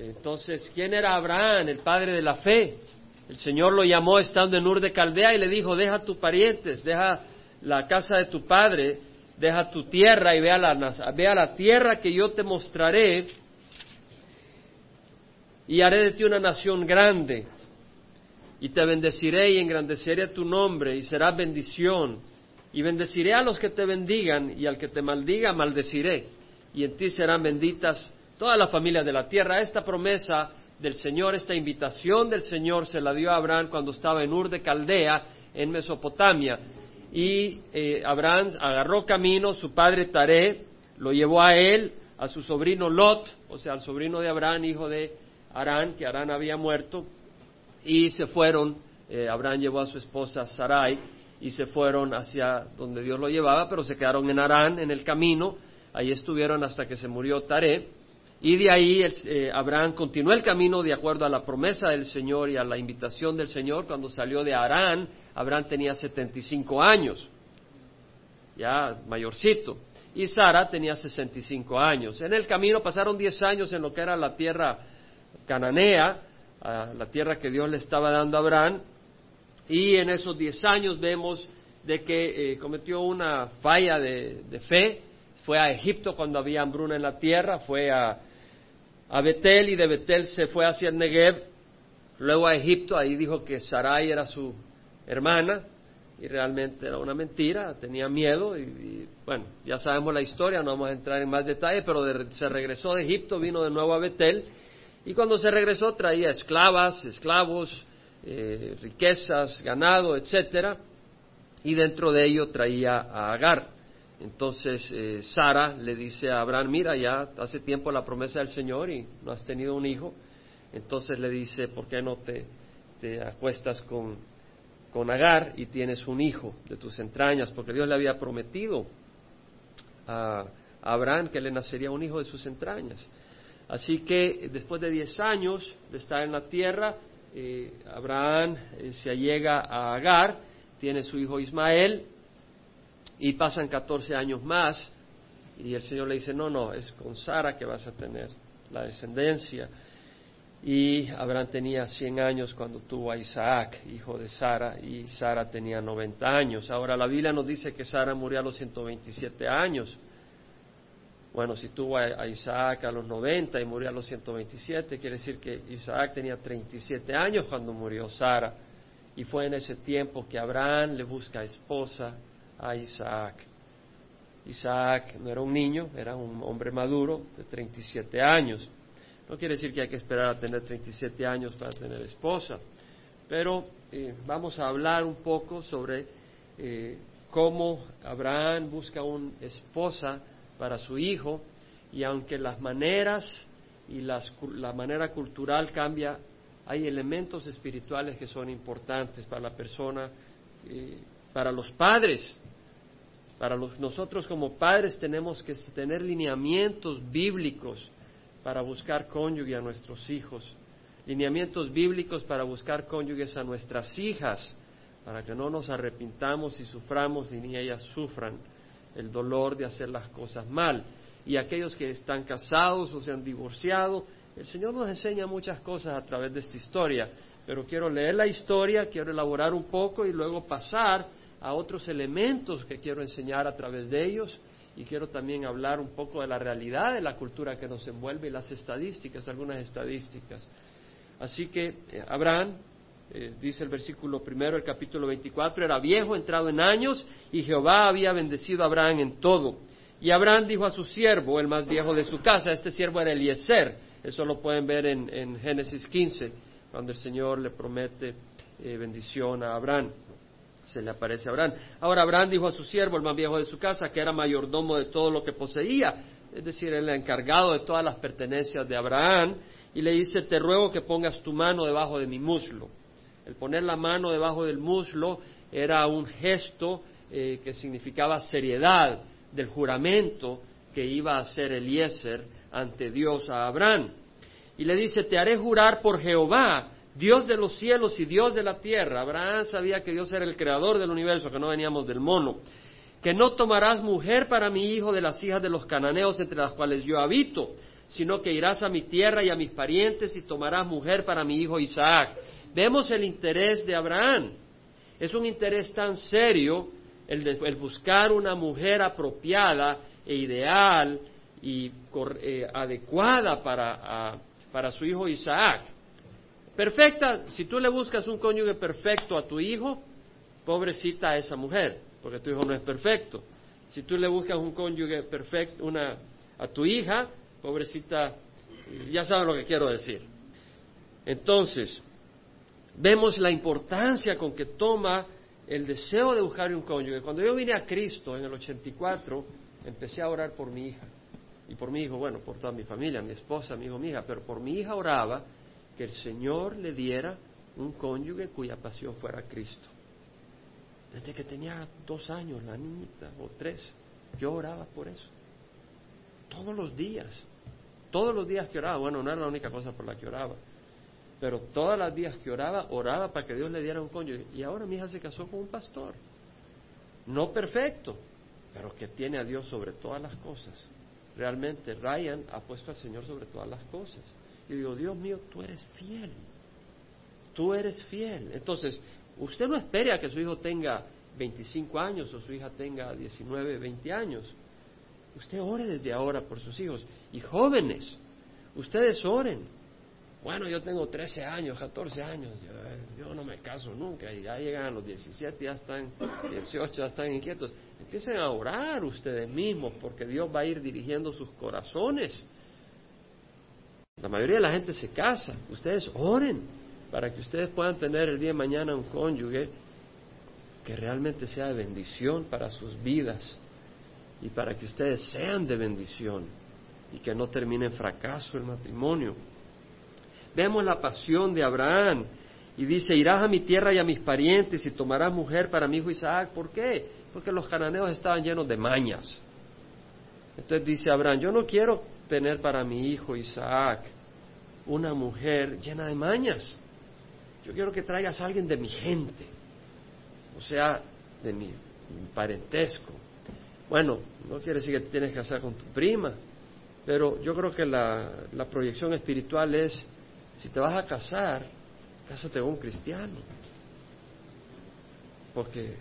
Entonces, ¿quién era Abraham, el padre de la fe? El Señor lo llamó estando en Ur de Caldea y le dijo, deja tus parientes, deja la casa de tu padre, deja tu tierra y ve a la, ve a la tierra que yo te mostraré y haré de ti una nación grande. Y te bendeciré y engrandeceré tu nombre y serás bendición. Y bendeciré a los que te bendigan y al que te maldiga maldeciré. Y en ti serán benditas todas las familias de la tierra. Esta promesa del Señor, esta invitación del Señor se la dio a Abraham cuando estaba en Ur de Caldea, en Mesopotamia. Y eh, Abraham agarró camino, su padre Taré lo llevó a él, a su sobrino Lot, o sea, al sobrino de Abraham, hijo de Arán, que Arán había muerto, y se fueron, eh, Abraham llevó a su esposa Sarai, y se fueron hacia donde Dios lo llevaba, pero se quedaron en Arán, en el camino, ahí estuvieron hasta que se murió Taré, y de ahí eh, Abraham continuó el camino de acuerdo a la promesa del Señor y a la invitación del Señor. Cuando salió de Arán, Abraham tenía 75 años, ya mayorcito. Y Sara tenía 65 años. En el camino pasaron 10 años en lo que era la tierra cananea, la tierra que Dios le estaba dando a Abraham. Y en esos 10 años vemos de que eh, cometió una falla de fe. Fue a Egipto cuando había hambruna en la tierra, fue a a Betel y de Betel se fue hacia el Negev, luego a Egipto, ahí dijo que Sarai era su hermana y realmente era una mentira, tenía miedo y, bueno, ya sabemos la historia, no vamos a entrar en más detalle, pero se regresó de Egipto, vino de nuevo a Betel y cuando se regresó traía esclavas, esclavos, eh, riquezas, ganado, etcétera, y dentro de ello traía a Agar. Entonces eh, Sara le dice a Abraham, mira, ya hace tiempo la promesa del Señor y no has tenido un hijo. Entonces le dice, ¿por qué no te, acuestas con, con Agar y tienes un hijo de tus entrañas? Porque Dios le había prometido a, Abraham que le nacería un hijo de sus entrañas. Así que después de diez años de estar en la tierra, eh, Abraham eh, se allega a Agar, tiene su hijo Ismael, y pasan 14 años más y el Señor le dice, no, no, es con Sara que vas a tener la descendencia. Y Abraham tenía 100 años cuando tuvo a Isaac, hijo de Sara, y Sara tenía 90 años. Ahora la Biblia nos dice que Sara murió a los 127 años. Bueno, si tuvo a, Isaac a los 90 y murió a los 127, quiere decir que Isaac tenía 37 años cuando murió Sara. Y fue en ese tiempo que Abraham le busca esposa a Isaac. Isaac no era un niño, era un hombre maduro de 37 años. No quiere decir que hay que esperar a tener 37 años para tener esposa, pero eh, vamos a hablar un poco sobre eh, cómo Abraham busca una esposa para su hijo y aunque las maneras y la manera cultural cambia, hay elementos espirituales que son importantes para la persona, eh, para los padres para nosotros como padres tenemos que tener lineamientos bíblicos para buscar cónyuge a nuestros hijos, lineamientos bíblicos para buscar cónyuges a nuestras hijas, para que no nos arrepintamos y suframos ni ellas sufran el dolor de hacer las cosas mal. Y aquellos que están casados o se han divorciado, el Señor nos enseña muchas cosas a través de esta historia, pero quiero leer la historia, quiero elaborar un poco y luego pasar a otros elementos que quiero enseñar a través de ellos y quiero también hablar un poco de la realidad de la cultura que nos envuelve y las estadísticas, algunas estadísticas. Así que eh, Abraham, eh, dice el versículo primero, el capítulo 24, era viejo, entrado en años, y Jehová había bendecido a Abraham en todo. Y Abraham dijo a su siervo, el más viejo de su casa, este siervo era Eliezer, eso lo pueden ver en, Génesis 15, cuando el Señor le promete eh, bendición a Abraham se le aparece a Abraham. Ahora Abraham dijo a su siervo, el más viejo de su casa, que era mayordomo de todo lo que poseía, es decir, el encargado de todas las pertenencias de Abraham, y le dice, te ruego que pongas tu mano debajo de mi muslo. El poner la mano debajo del muslo era un gesto eh, que significaba seriedad del juramento que iba a hacer Eliezer ante Dios a Abraham. Y le dice, te haré jurar por Jehová, Dios de los cielos y Dios de la tierra. Abraham sabía que Dios era el creador del universo, que no veníamos del mono. Que no tomarás mujer para mi hijo de las hijas de los cananeos entre las cuales yo habito, sino que irás a mi tierra y a mis parientes y tomarás mujer para mi hijo Isaac. Vemos el interés de Abraham. Es un interés tan serio el, buscar una mujer apropiada e ideal y eh, adecuada para, para su hijo Isaac. Perfecta, si tú le buscas un cónyuge perfecto a tu hijo, pobrecita a esa mujer, porque tu hijo no es perfecto. Si tú le buscas un cónyuge perfecto una, a tu hija, pobrecita, ya saben lo que quiero decir. Entonces, vemos la importancia con que toma el deseo de buscar un cónyuge. Cuando yo vine a Cristo en el 84, empecé a orar por mi hija. Y por mi hijo, bueno, por toda mi familia, mi esposa, mi hijo, mi hija, pero por mi hija oraba que el Señor le diera un cónyuge cuya pasión fuera Cristo. Desde que tenía dos años, la niñita, o tres, yo oraba por eso. Todos los días. Todos los días que oraba. Bueno, no era la única cosa por la que oraba. Pero todos los días que oraba, oraba para que Dios le diera un cónyuge. Y ahora mi hija se casó con un pastor. No perfecto, pero que tiene a Dios sobre todas las cosas. Realmente Ryan ha puesto al Señor sobre todas las cosas. Y digo, Dios mío, tú eres fiel. Tú eres fiel. Entonces, usted no espere a que su hijo tenga 25 años o su hija tenga 19, 20 años. Usted ore desde ahora por sus hijos. Y jóvenes, ustedes oren bueno, yo tengo 13 años, 14 años, yo, no me caso nunca, y ya llegan a los 17, ya están 18, ya están inquietos. Empiecen a orar ustedes mismos, porque Dios va a ir dirigiendo sus corazones. La mayoría de la gente se casa, ustedes oren para que ustedes puedan tener el día de mañana un cónyuge que realmente sea de bendición para sus vidas y para que ustedes sean de bendición y que no termine en fracaso el matrimonio. Vemos la pasión de Abraham y dice, irás a mi tierra y a mis parientes y tomarás mujer para mi hijo Isaac. ¿Por qué? Porque los cananeos estaban llenos de mañas. Entonces dice Abraham, yo no quiero tener para mi hijo Isaac una mujer llena de mañas. Yo quiero que traigas a alguien de mi gente, o sea, de mi, parentesco. Bueno, no quiere decir que te tienes que casar con tu prima, pero yo creo que la proyección espiritual es si te vas a casar, cásate con un cristiano. Porque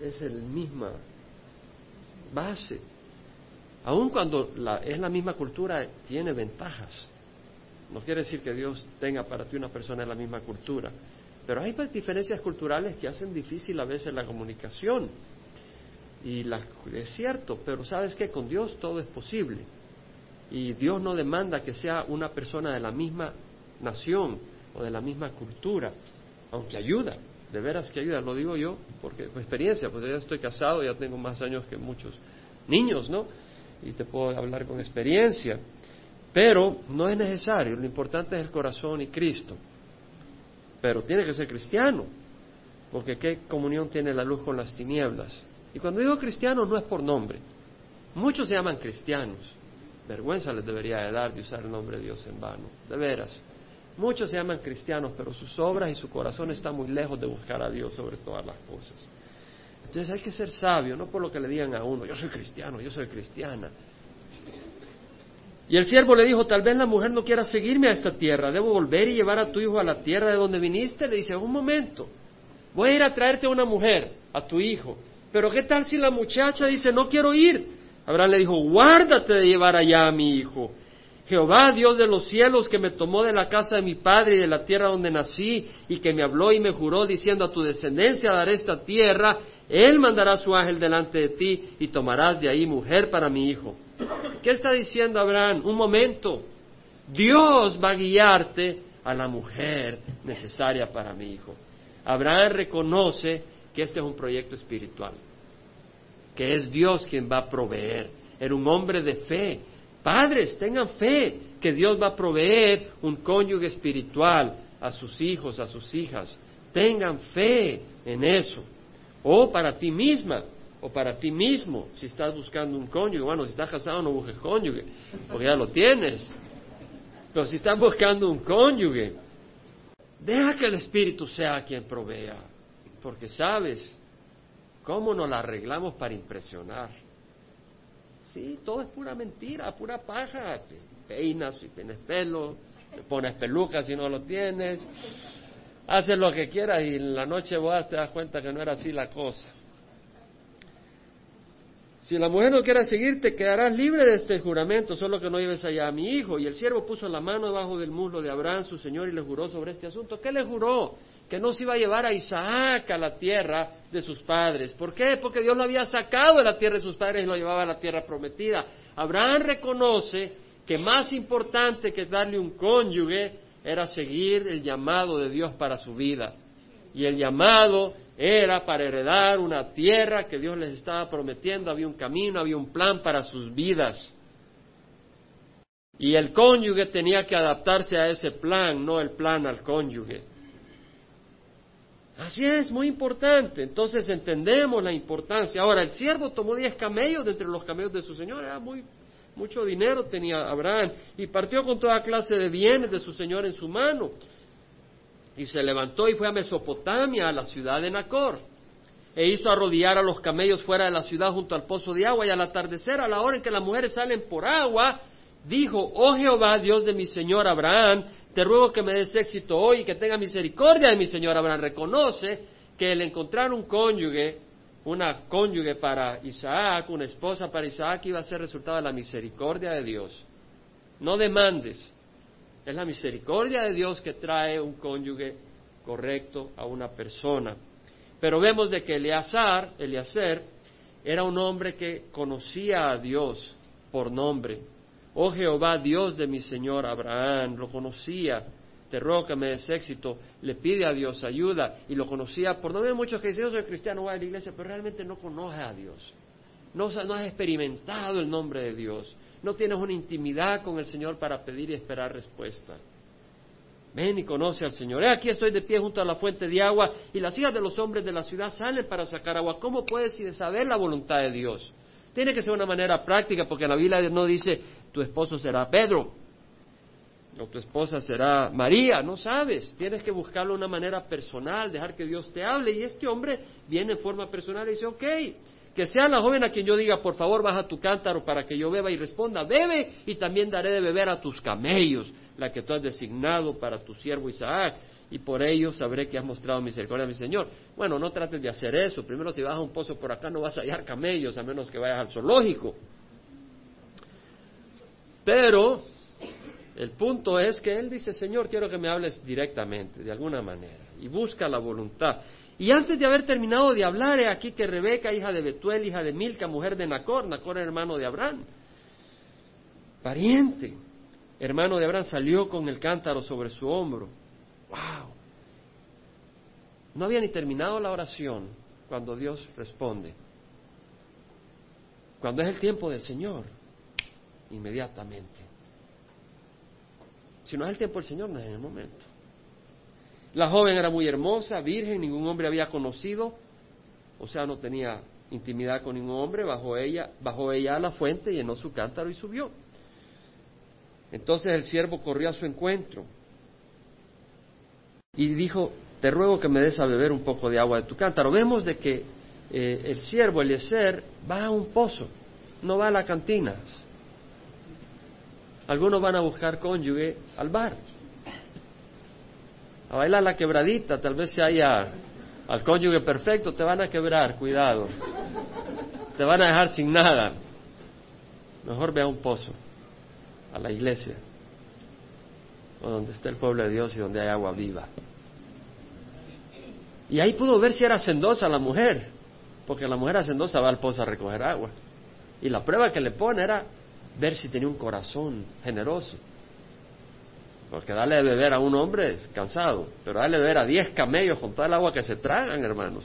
es la misma base. Aun cuando es la misma cultura, tiene ventajas. No quiere decir que Dios tenga para ti una persona de la misma cultura. Pero hay diferencias culturales que hacen difícil a veces la comunicación. Y es cierto, pero sabes que con Dios todo es posible. Y Dios no demanda que sea una persona de la misma nación o de la misma cultura, aunque ayuda, de veras que ayuda, lo digo yo, porque por experiencia, pues ya estoy casado, ya tengo más años que muchos niños, ¿no? Y te puedo hablar con experiencia. Pero no es necesario, lo importante es el corazón y Cristo. Pero tiene que ser cristiano, porque ¿qué comunión tiene la luz con las tinieblas? Y cuando digo cristiano no es por nombre. Muchos se llaman cristianos, Vergüenza les debería de dar de usar el nombre de Dios en vano, de veras. Muchos se llaman cristianos, pero sus obras y su corazón están muy lejos de buscar a Dios sobre todas las cosas. Entonces hay que ser sabio, no por lo que le digan a uno, yo soy cristiano, yo soy cristiana. Y el siervo le dijo, tal vez la mujer no quiera seguirme a esta tierra, debo volver y llevar a tu hijo a la tierra de donde viniste. Le dice, un momento, voy a ir a traerte a una mujer, a tu hijo. Pero ¿qué tal si la muchacha dice, no quiero ir? Abraham le dijo, guárdate de llevar allá a mi hijo. Jehová, Dios de los cielos, que me tomó de la casa de mi padre y de la tierra donde nací, y que me habló y me juró diciendo a tu descendencia daré esta tierra, él mandará su ángel delante de ti y tomarás de ahí mujer para mi hijo. ¿Qué está diciendo Abraham? Un momento. Dios va a guiarte a la mujer necesaria para mi hijo. Abraham reconoce que este es un proyecto espiritual que es Dios quien va a proveer. Era un hombre de fe. Padres, tengan fe que Dios va a proveer un cónyuge espiritual a sus hijos, a sus hijas. Tengan fe en eso. O para ti misma, o para ti mismo, si estás buscando un cónyuge. Bueno, si estás casado no busques cónyuge, porque ya lo tienes. Pero si estás buscando un cónyuge, deja que el Espíritu sea quien provea. Porque sabes, ¿Cómo nos la arreglamos para impresionar? sí, todo es pura mentira, pura paja. Peinas y tienes pelo, te pones pelucas si no lo tienes, haces lo que quieras y en la noche vos te das cuenta que no era así la cosa. Si la mujer no quiere seguirte, quedarás libre de este juramento, solo que no lleves allá a mi hijo. Y el siervo puso la mano debajo del muslo de Abraham, su señor, y le juró sobre este asunto. ¿Qué le juró? Que no se iba a llevar a Isaac a la tierra de sus padres. ¿Por qué? Porque Dios lo había sacado de la tierra de sus padres y lo llevaba a la tierra prometida. Abraham reconoce que más importante que darle un cónyuge era seguir el llamado de Dios para su vida. Y el llamado era para heredar una tierra que Dios les estaba prometiendo, había un camino, había un plan para sus vidas. Y el cónyuge tenía que adaptarse a ese plan, no el plan al cónyuge. Así es, muy importante. Entonces entendemos la importancia. Ahora, el siervo tomó diez camellos de entre los camellos de su señor, era muy, mucho dinero tenía Abraham, y partió con toda clase de bienes de su señor en su mano. Y se levantó y fue a Mesopotamia, a la ciudad de Nacor. E hizo arrodillar a los camellos fuera de la ciudad junto al pozo de agua. Y al atardecer, a la hora en que las mujeres salen por agua, dijo, oh Jehová, Dios de mi señor Abraham, te ruego que me des éxito hoy y que tenga misericordia de mi señor Abraham. Reconoce que el encontrar un cónyuge, una cónyuge para Isaac, una esposa para Isaac, iba a ser resultado de la misericordia de Dios. No demandes, es la misericordia de Dios que trae un cónyuge correcto a una persona. Pero vemos de que Eleazar, Eleazar, era un hombre que conocía a Dios por nombre. Oh Jehová, Dios de mi Señor Abraham, lo conocía. Te ruego que me des éxito. Le pide a Dios ayuda y lo conocía por nombre. Hay muchos que dicen, yo soy cristiano, voy a la iglesia, pero realmente no conoce a Dios. No, no has experimentado el nombre de Dios no tienes una intimidad con el Señor para pedir y esperar respuesta. Ven y conoce al Señor. He aquí estoy de pie junto a la fuente de agua y las hijas de los hombres de la ciudad salen para sacar agua. ¿Cómo puedes saber la voluntad de Dios? Tiene que ser una manera práctica porque la Biblia no dice tu esposo será Pedro o tu esposa será María, no sabes. Tienes que buscarlo de una manera personal, dejar que Dios te hable. Y este hombre viene en forma personal y dice, ok, que sea la joven a quien yo diga, por favor, baja tu cántaro para que yo beba y responda, bebe y también daré de beber a tus camellos, la que tú has designado para tu siervo Isaac, y por ello sabré que has mostrado misericordia a mi Señor. Bueno, no trates de hacer eso. Primero, si vas a un pozo por acá, no vas a hallar camellos, a menos que vayas al zoológico. Pero el punto es que él dice, Señor, quiero que me hables directamente, de alguna manera, y busca la voluntad. Y antes de haber terminado de hablar, he aquí que Rebeca, hija de Betuel, hija de Milca, mujer de Nacor, Nacor hermano de Abraham, pariente, hermano de Abraham, salió con el cántaro sobre su hombro. ¡Wow! No había ni terminado la oración cuando Dios responde. Cuando es el tiempo del Señor, inmediatamente. Si no es el tiempo del Señor, no es el momento. La joven era muy hermosa, virgen, ningún hombre había conocido, o sea, no tenía intimidad con ningún hombre, bajó ella, bajó ella a la fuente, llenó su cántaro y subió. Entonces el siervo corrió a su encuentro y dijo, te ruego que me des a beber un poco de agua de tu cántaro. Vemos de que eh, el siervo Eliezer va a un pozo, no va a la cantina. Algunos van a buscar cónyuge al bar a bailar la quebradita, tal vez se haya al cónyuge perfecto, te van a quebrar, cuidado. Te van a dejar sin nada. Mejor ve a un pozo, a la iglesia, o donde está el pueblo de Dios y donde hay agua viva. Y ahí pudo ver si era sendosa la mujer, porque la mujer hacendosa va al pozo a recoger agua. Y la prueba que le pone era ver si tenía un corazón generoso. Porque darle de beber a un hombre cansado, pero darle de beber a diez camellos con toda el agua que se tragan, hermanos.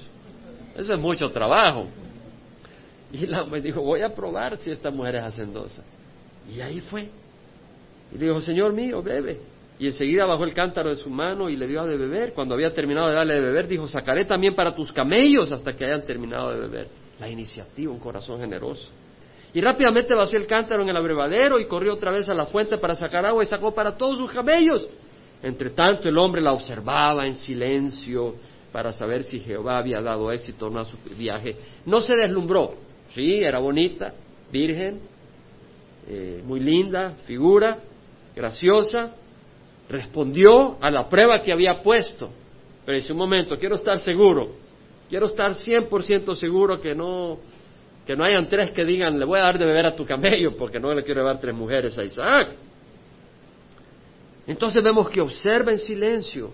Eso es mucho trabajo. Y la me dijo, voy a probar si esta mujer es hacendosa. Y ahí fue. Y dijo, Señor mío, bebe. Y enseguida bajó el cántaro de su mano y le dio de beber. Cuando había terminado de darle de beber, dijo, sacaré también para tus camellos hasta que hayan terminado de beber. La iniciativa, un corazón generoso. Y rápidamente vació el cántaro en el abrevadero y corrió otra vez a la fuente para sacar agua y sacó para todos sus camellos. Entre tanto el hombre la observaba en silencio para saber si Jehová había dado éxito o no a su viaje. No se deslumbró. Sí, era bonita, virgen, eh, muy linda, figura, graciosa, respondió a la prueba que había puesto. Pero dice, un momento, quiero estar seguro, quiero estar 100% seguro que no, que no hayan tres que digan, le voy a dar de beber a tu camello porque no le quiero llevar tres mujeres a Isaac. Entonces vemos que observa en silencio,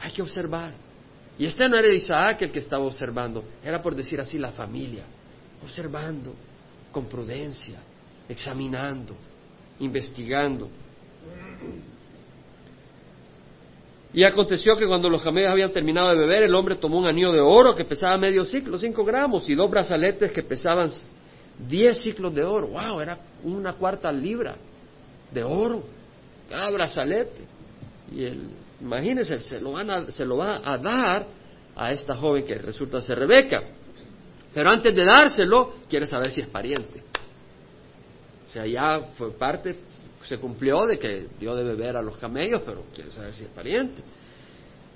hay que observar. Y este no era Isaac el que estaba observando, era por decir así la familia, observando con prudencia, examinando, investigando. Y aconteció que cuando los camellos habían terminado de beber, el hombre tomó un anillo de oro que pesaba medio ciclo, cinco gramos, y dos brazaletes que pesaban diez ciclos de oro. ¡Wow! Era una cuarta libra de oro, cada brazalete. Y el, imagínense, se lo, van se lo va a dar a esta joven que resulta ser Rebeca. Pero antes de dárselo, quiere saber si es pariente. O sea, ya fue parte, se cumplió de que dio de beber a los camellos, pero quiere saber si es pariente.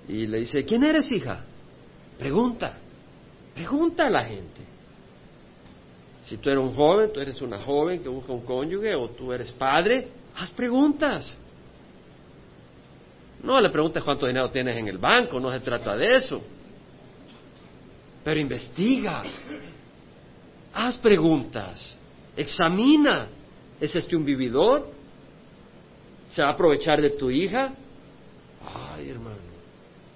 Y le dice, ¿quién eres, hija? Pregunta, pregunta a la gente. Si tú eres un joven, tú eres una joven que busca un cónyuge o tú eres padre, haz preguntas. No le preguntes cuánto dinero tienes en el banco, no se trata de eso. Pero investiga, haz preguntas, examina ¿Es este un vividor? ¿Se va a aprovechar de tu hija? Ay, hermano,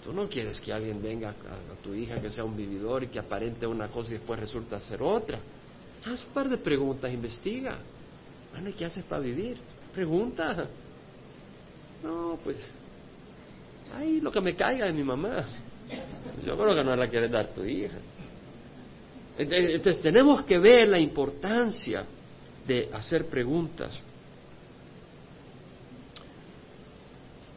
tú no quieres que alguien venga a, tu hija que sea un vividor y que aparente una cosa y después resulta ser otra. Haz un par de preguntas, investiga. Bueno, ¿y qué haces para vivir? Pregunta. No, pues, ay, lo que me caiga de mi mamá. Yo creo que no la quieres dar tu hija. Entonces tenemos que ver la importancia de hacer preguntas.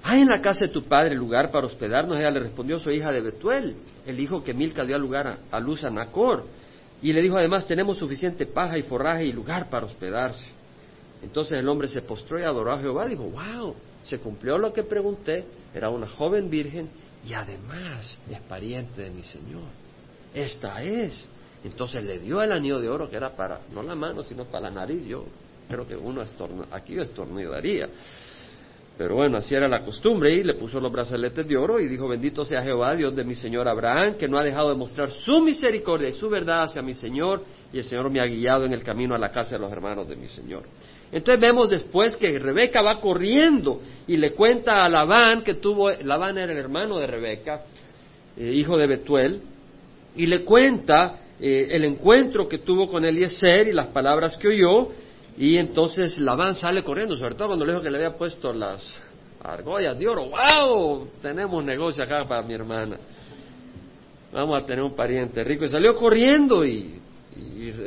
¿Hay en la casa de tu padre lugar para hospedarnos? Ella le respondió, soy hija de Betuel, el hijo que Milca dio a lugar a, luz a Nacor. Y le dijo además, tenemos suficiente paja y forraje y lugar para hospedarse. Entonces el hombre se postró y adoró a Jehová. Dijo, wow, se cumplió lo que pregunté. Era una joven virgen y además es pariente de mi Señor. Esta es. Entonces le dio el anillo de oro que era para, no la mano, sino para la nariz. Yo creo que uno estorno, aquí estornudaría. Pero bueno, así era la costumbre y le puso los brazaletes de oro y dijo, bendito sea Jehová, Dios de mi Señor Abraham, que no ha dejado de mostrar su misericordia y su verdad hacia mi Señor y el Señor me ha guiado en el camino a la casa de los hermanos de mi Señor. Entonces vemos después que Rebeca va corriendo y le cuenta a Labán que tuvo, Labán era el hermano de Rebeca, eh, hijo de Betuel, y le cuenta eh, el encuentro que tuvo con Eliezer y las palabras que oyó, y entonces Labán sale corriendo, sobre todo cuando le dijo que le había puesto las argollas de oro. ¡Wow! Tenemos negocio acá para mi hermana. Vamos a tener un pariente rico. Y salió corriendo y,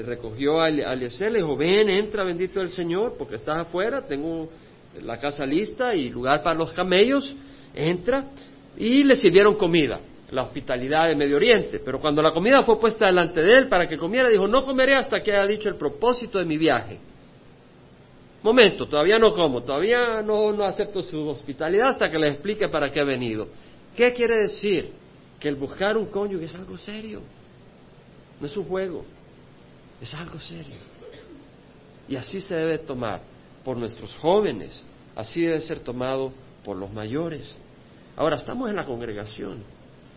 recogió a Eliezer, le dijo, ven, entra, bendito el Señor, porque estás afuera, tengo la casa lista y lugar para los camellos, entra. Y le sirvieron comida la hospitalidad de Medio Oriente. Pero cuando la comida fue puesta delante de él para que comiera, dijo, no comeré hasta que haya dicho el propósito de mi viaje. Momento, todavía no como, todavía no, no acepto su hospitalidad hasta que le explique para qué ha venido. ¿Qué quiere decir? Que el buscar un cónyuge es algo serio, no es un juego, es algo serio. Y así se debe tomar por nuestros jóvenes, así debe ser tomado por los mayores. Ahora, estamos en la congregación,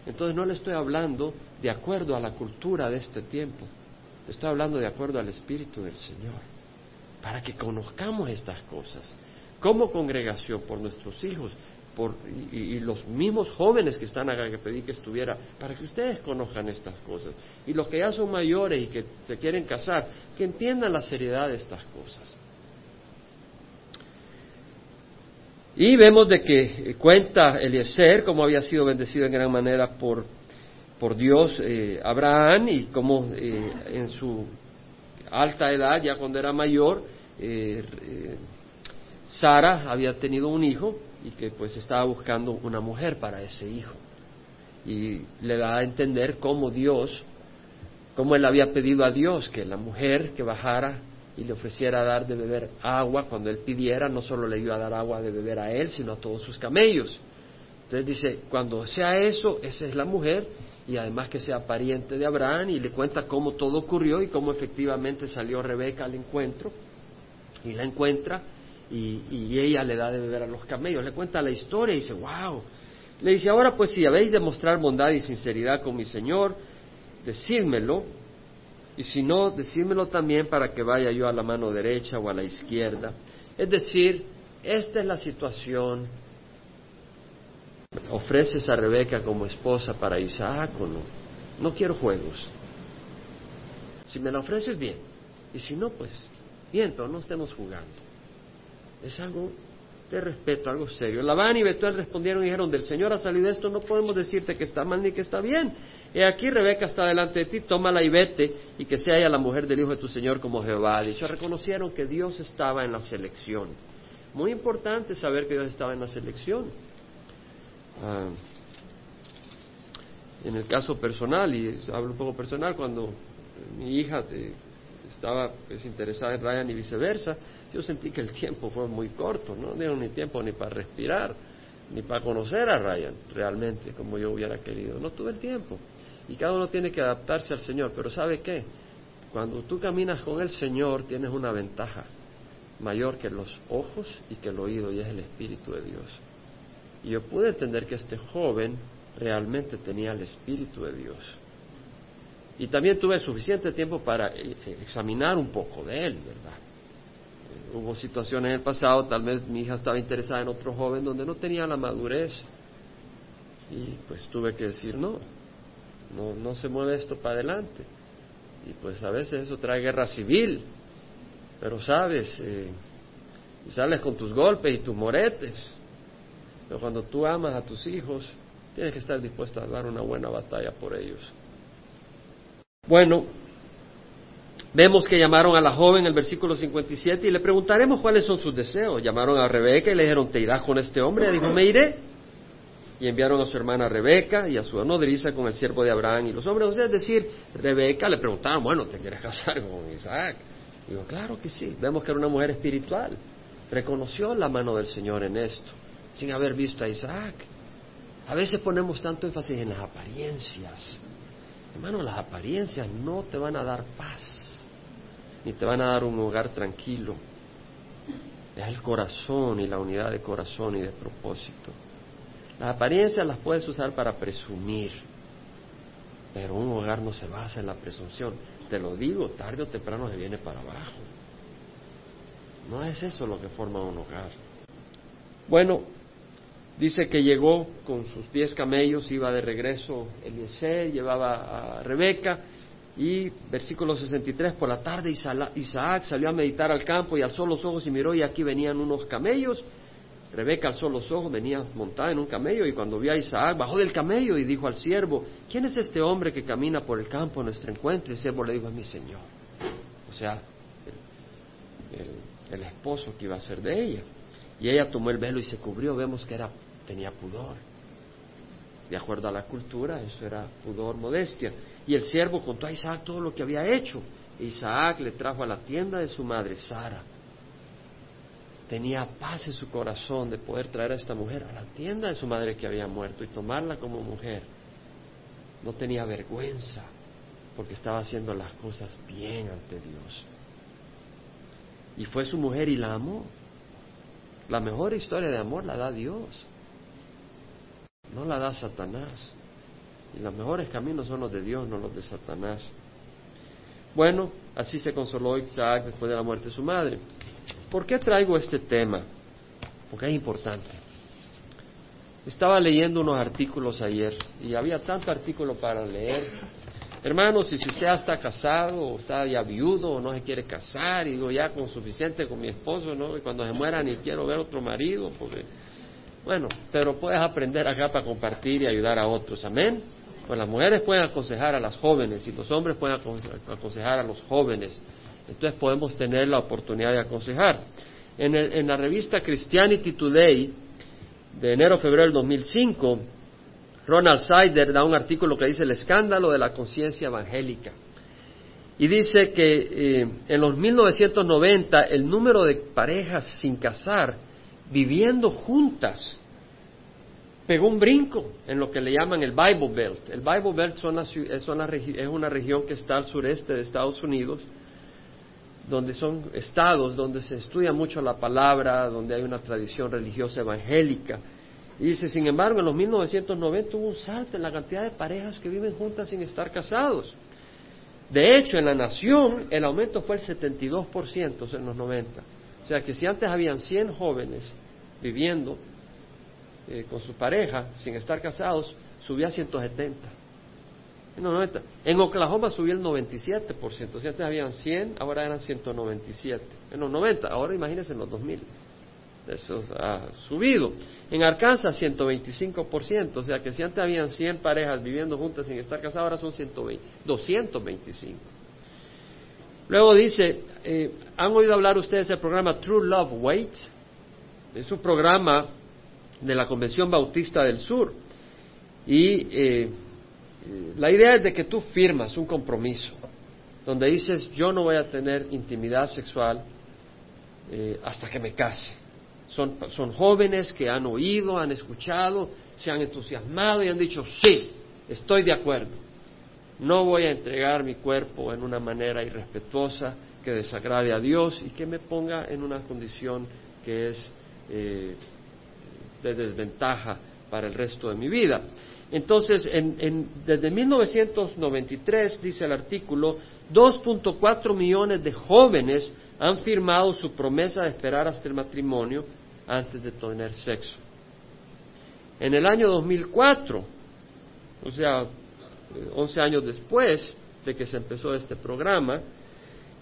entonces no le estoy hablando de acuerdo a la cultura de este tiempo, le estoy hablando de acuerdo al Espíritu del Señor, para que conozcamos estas cosas, como congregación, por nuestros hijos, por, y, los mismos jóvenes que están acá, que pedí que estuviera, para que ustedes conozcan estas cosas. Y los que ya son mayores y que se quieren casar, que entiendan la seriedad de estas cosas. Y vemos de que eh, cuenta Eliezer cómo había sido bendecido en gran manera por, por Dios eh, Abraham y cómo eh, en su alta edad, ya cuando era mayor, Sara había tenido un hijo y que pues estaba buscando una mujer para ese hijo. Y le da a entender cómo Dios, cómo él había pedido a Dios que la mujer que bajara y le ofreciera dar de beber agua cuando él pidiera, no solo le iba a dar agua de beber a él, sino a todos sus camellos. Entonces dice, cuando sea eso, esa es la mujer, y además que sea pariente de Abraham, y le cuenta cómo todo ocurrió y cómo efectivamente salió Rebeca al encuentro. Y la encuentra y, ella le da de beber a los camellos. Le cuenta la historia y dice, wow. Le dice, ahora pues si habéis de mostrar bondad y sinceridad con mi Señor, decídmelo. Y si no, decídmelo también para que vaya yo a la mano derecha o a la izquierda. Es decir, esta es la situación. ¿Ofreces a Rebeca como esposa para Isaac o no? No quiero juegos. Si me la ofreces, bien. Y si no, pues, bien, pero no estemos jugando. Es algo de respeto, algo serio. Labán y Betuel respondieron y dijeron, del Señor ha salido esto, no podemos decirte que está mal ni que está bien. Y aquí Rebeca está delante de ti, tómala y vete, y que sea ella la mujer del hijo de tu Señor como Jehová ha dicho. Reconocieron que Dios estaba en la selección. Muy importante saber que Dios estaba en la selección. Ah, en el caso personal, y hablo un poco personal, cuando mi hija eh, estaba pues, interesada en Ryan y viceversa, yo sentí que el tiempo fue muy corto, no dieron ni tiempo ni para respirar, ni para conocer a Ryan realmente como yo hubiera querido. No tuve el tiempo. Y cada uno tiene que adaptarse al Señor. Pero ¿sabe qué? Cuando tú caminas con el Señor tienes una ventaja mayor que los ojos y que el oído, y es el Espíritu de Dios. Y yo pude entender que este joven realmente tenía el Espíritu de Dios. Y también tuve suficiente tiempo para eh, eh, examinar un poco de él, ¿verdad? Eh, hubo situaciones en el pasado, tal vez mi hija estaba interesada en otro joven donde no tenía la madurez. Y pues tuve que decir, no, no, no se mueve esto para adelante. Y pues a veces eso trae guerra civil, pero sabes, y sales con tus golpes y tus moretes. Pero cuando tú amas a tus hijos, tienes que estar dispuesto a dar una buena batalla por ellos. Bueno, vemos que llamaron a la joven, el versículo 57, y le preguntaremos cuáles son sus deseos. Llamaron a Rebeca y le dijeron, ¿te irás con este hombre? Y dijo, me iré. Y enviaron a su hermana Rebeca y a su nodriza con el siervo de Abraham y los hombres. Es decir, Rebeca le preguntaron, bueno, ¿te quieres casar con Isaac? Y digo, claro que sí. Vemos que era una mujer espiritual. Reconoció la mano del Señor en esto, sin haber visto a Isaac. A veces ponemos tanto énfasis en las apariencias Hermano, las apariencias no te van a dar paz, ni te van a dar un hogar tranquilo. Es el corazón y la unidad de corazón y de propósito. Las apariencias las puedes usar para presumir, pero un hogar no se basa en la presunción. Te lo digo, tarde o temprano se viene para abajo. No es eso lo que forma un hogar. Bueno, Dice que llegó con sus diez camellos, iba de regreso Eliezer, llevaba a Rebeca, y versículo 63, por la tarde Isaac salió a meditar al campo y alzó los ojos y miró y aquí venían unos camellos. Rebeca alzó los ojos, venía montada en un camello y cuando vio a Isaac bajó del camello y dijo al siervo, ¿quién es este hombre que camina por el campo a nuestro encuentro? Y el siervo le dijo, a mi señor. O sea, el esposo que iba a ser de ella. Y ella tomó el velo y se cubrió. Vemos que era, tenía pudor. De acuerdo a la cultura, eso era pudor, modestia. Y el siervo contó a Isaac todo lo que había hecho. Isaac le trajo a la tienda de su madre, Sara. Tenía paz en su corazón de poder traer a esta mujer a la tienda de su madre que había muerto y tomarla como mujer. No tenía vergüenza porque estaba haciendo las cosas bien ante Dios. Y fue su mujer y la amó. La mejor historia de amor la da Dios, no la da Satanás. Y los mejores caminos son los de Dios, no los de Satanás. Bueno, así se consoló Isaac después de la muerte de su madre. ¿Por qué traigo este tema? Porque es importante. Estaba leyendo unos artículos ayer y había tanto artículo para leer Hermanos, si usted ya está casado o está ya viudo o no se quiere casar, y digo ya con suficiente con mi esposo, ¿no? Y cuando se muera ni quiero ver otro marido, porque, bueno, pero puedes aprender acá para compartir y ayudar a otros, amén. Pues las mujeres pueden aconsejar a las jóvenes y los hombres pueden aconsejar a los jóvenes. Entonces podemos tener la oportunidad de aconsejar. En, en la revista Christianity Today de enero-febrero del 2005, Ronald Sider da un artículo que dice el escándalo de la conciencia evangélica. Y dice que eh, en los 1990 el número de parejas sin casar, viviendo juntas, pegó un brinco en lo que le llaman el Bible Belt. El Bible Belt es una región que está al sureste de Estados Unidos donde son estados donde se estudia mucho la palabra, donde hay una tradición religiosa evangélica. Y dice, sin embargo, en los 1990 hubo un salto en la cantidad de parejas que viven juntas sin estar casados. De hecho, en la nación el aumento fue el 72% en los 90. O sea que si antes habían 100 jóvenes viviendo eh, con su pareja sin estar casados, subía a 170. En, los 90. en Oklahoma subió el 97%. Si antes habían 100, ahora eran 197. En los 90, ahora imagínense en los 2000. Eso ha subido. En Arkansas 125%, o sea que si antes habían 100 parejas viviendo juntas sin estar casadas, ahora son 120, 225. Luego dice, eh, ¿han oído hablar ustedes del programa True Love Waits? Es un programa de la Convención Bautista del Sur. Y eh, la idea es de que tú firmas un compromiso donde dices, yo no voy a tener intimidad sexual eh, hasta que me case. Son, son jóvenes que han oído, han escuchado, se han entusiasmado y han dicho, sí, estoy de acuerdo. No voy a entregar mi cuerpo en una manera irrespetuosa que desagrade a Dios y que me ponga en una condición que es eh, de desventaja para el resto de mi vida. Entonces, en, desde 1993, dice el artículo, 2.4 millones de jóvenes han firmado su promesa de esperar hasta el matrimonio antes de tener sexo. En el año 2004, o sea, 11 años después de que se empezó este programa,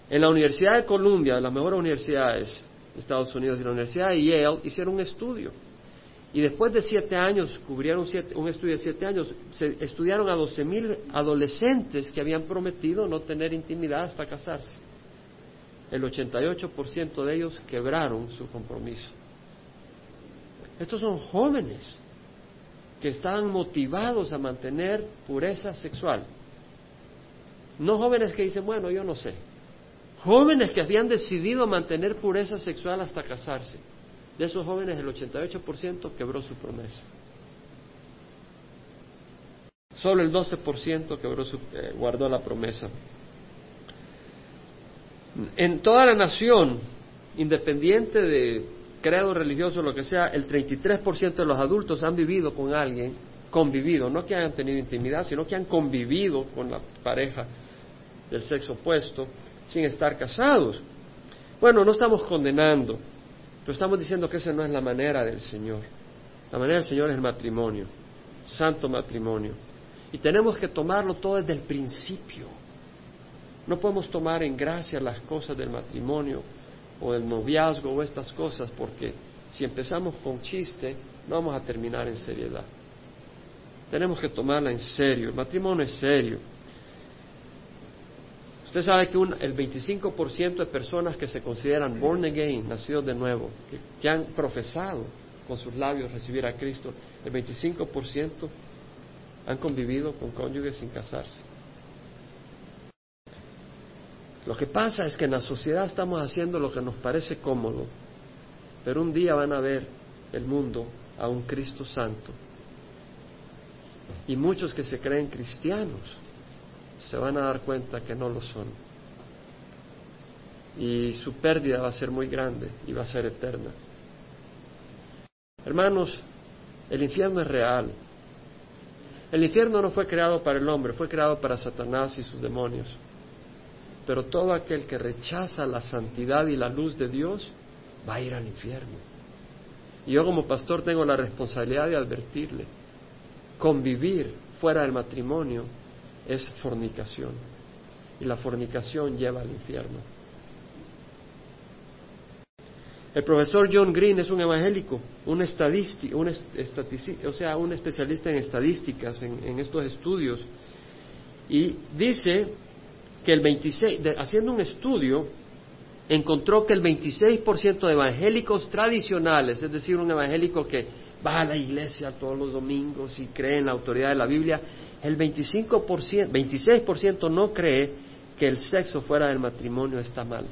en la Universidad de Columbia, de las mejores universidades de Estados Unidos y la Universidad de Yale, hicieron un estudio. Y después de siete años, cubrieron un estudio de siete años, se estudiaron a 12.000 adolescentes que habían prometido no tener intimidad hasta casarse. El 88% de ellos quebraron su compromiso. Estos son jóvenes que estaban motivados a mantener pureza sexual. No jóvenes que dicen, bueno, yo no sé. Jóvenes que habían decidido mantener pureza sexual hasta casarse. De esos jóvenes, el 88% quebró su promesa. Solo el 12% quebró su, eh, guardó la promesa. En toda la nación, independiente de credo religioso, lo que sea, el 33% de los adultos han vivido con alguien, convivido, no que hayan tenido intimidad, sino que han convivido con la pareja del sexo opuesto sin estar casados. Bueno, no estamos condenando, pero estamos diciendo que esa no es la manera del Señor. La manera del Señor es el matrimonio, santo matrimonio. Y tenemos que tomarlo todo desde el principio. No podemos tomar en gracia las cosas del matrimonio o el noviazgo o estas cosas, porque si empezamos con chiste, no vamos a terminar en seriedad. Tenemos que tomarla en serio, el matrimonio es serio. Usted sabe que el 25% de personas que se consideran born again, nacidos de nuevo, que, han profesado con sus labios recibir a Cristo, el 25% han convivido con cónyuges sin casarse. Lo que pasa es que en la sociedad estamos haciendo lo que nos parece cómodo, pero un día van a ver el mundo a un Cristo santo. Y muchos que se creen cristianos se van a dar cuenta que no lo son. Y su pérdida va a ser muy grande y va a ser eterna. Hermanos, el infierno es real. El infierno no fue creado para el hombre, fue creado para Satanás y sus demonios. Pero todo aquel que rechaza la santidad y la luz de Dios va a ir al infierno. Y yo como pastor tengo la responsabilidad de advertirle, convivir fuera del matrimonio es fornicación. Y la fornicación lleva al infierno. El profesor John Green es un evangélico, un estadístico, un o sea, un especialista en estadísticas, en, en estos estudios, y dice que el 26, haciendo un estudio, encontró que el 26% de evangélicos tradicionales, es decir, un evangélico que va a la iglesia todos los domingos y cree en la autoridad de la Biblia, el 25%, 26% no cree que el sexo fuera del matrimonio está mal.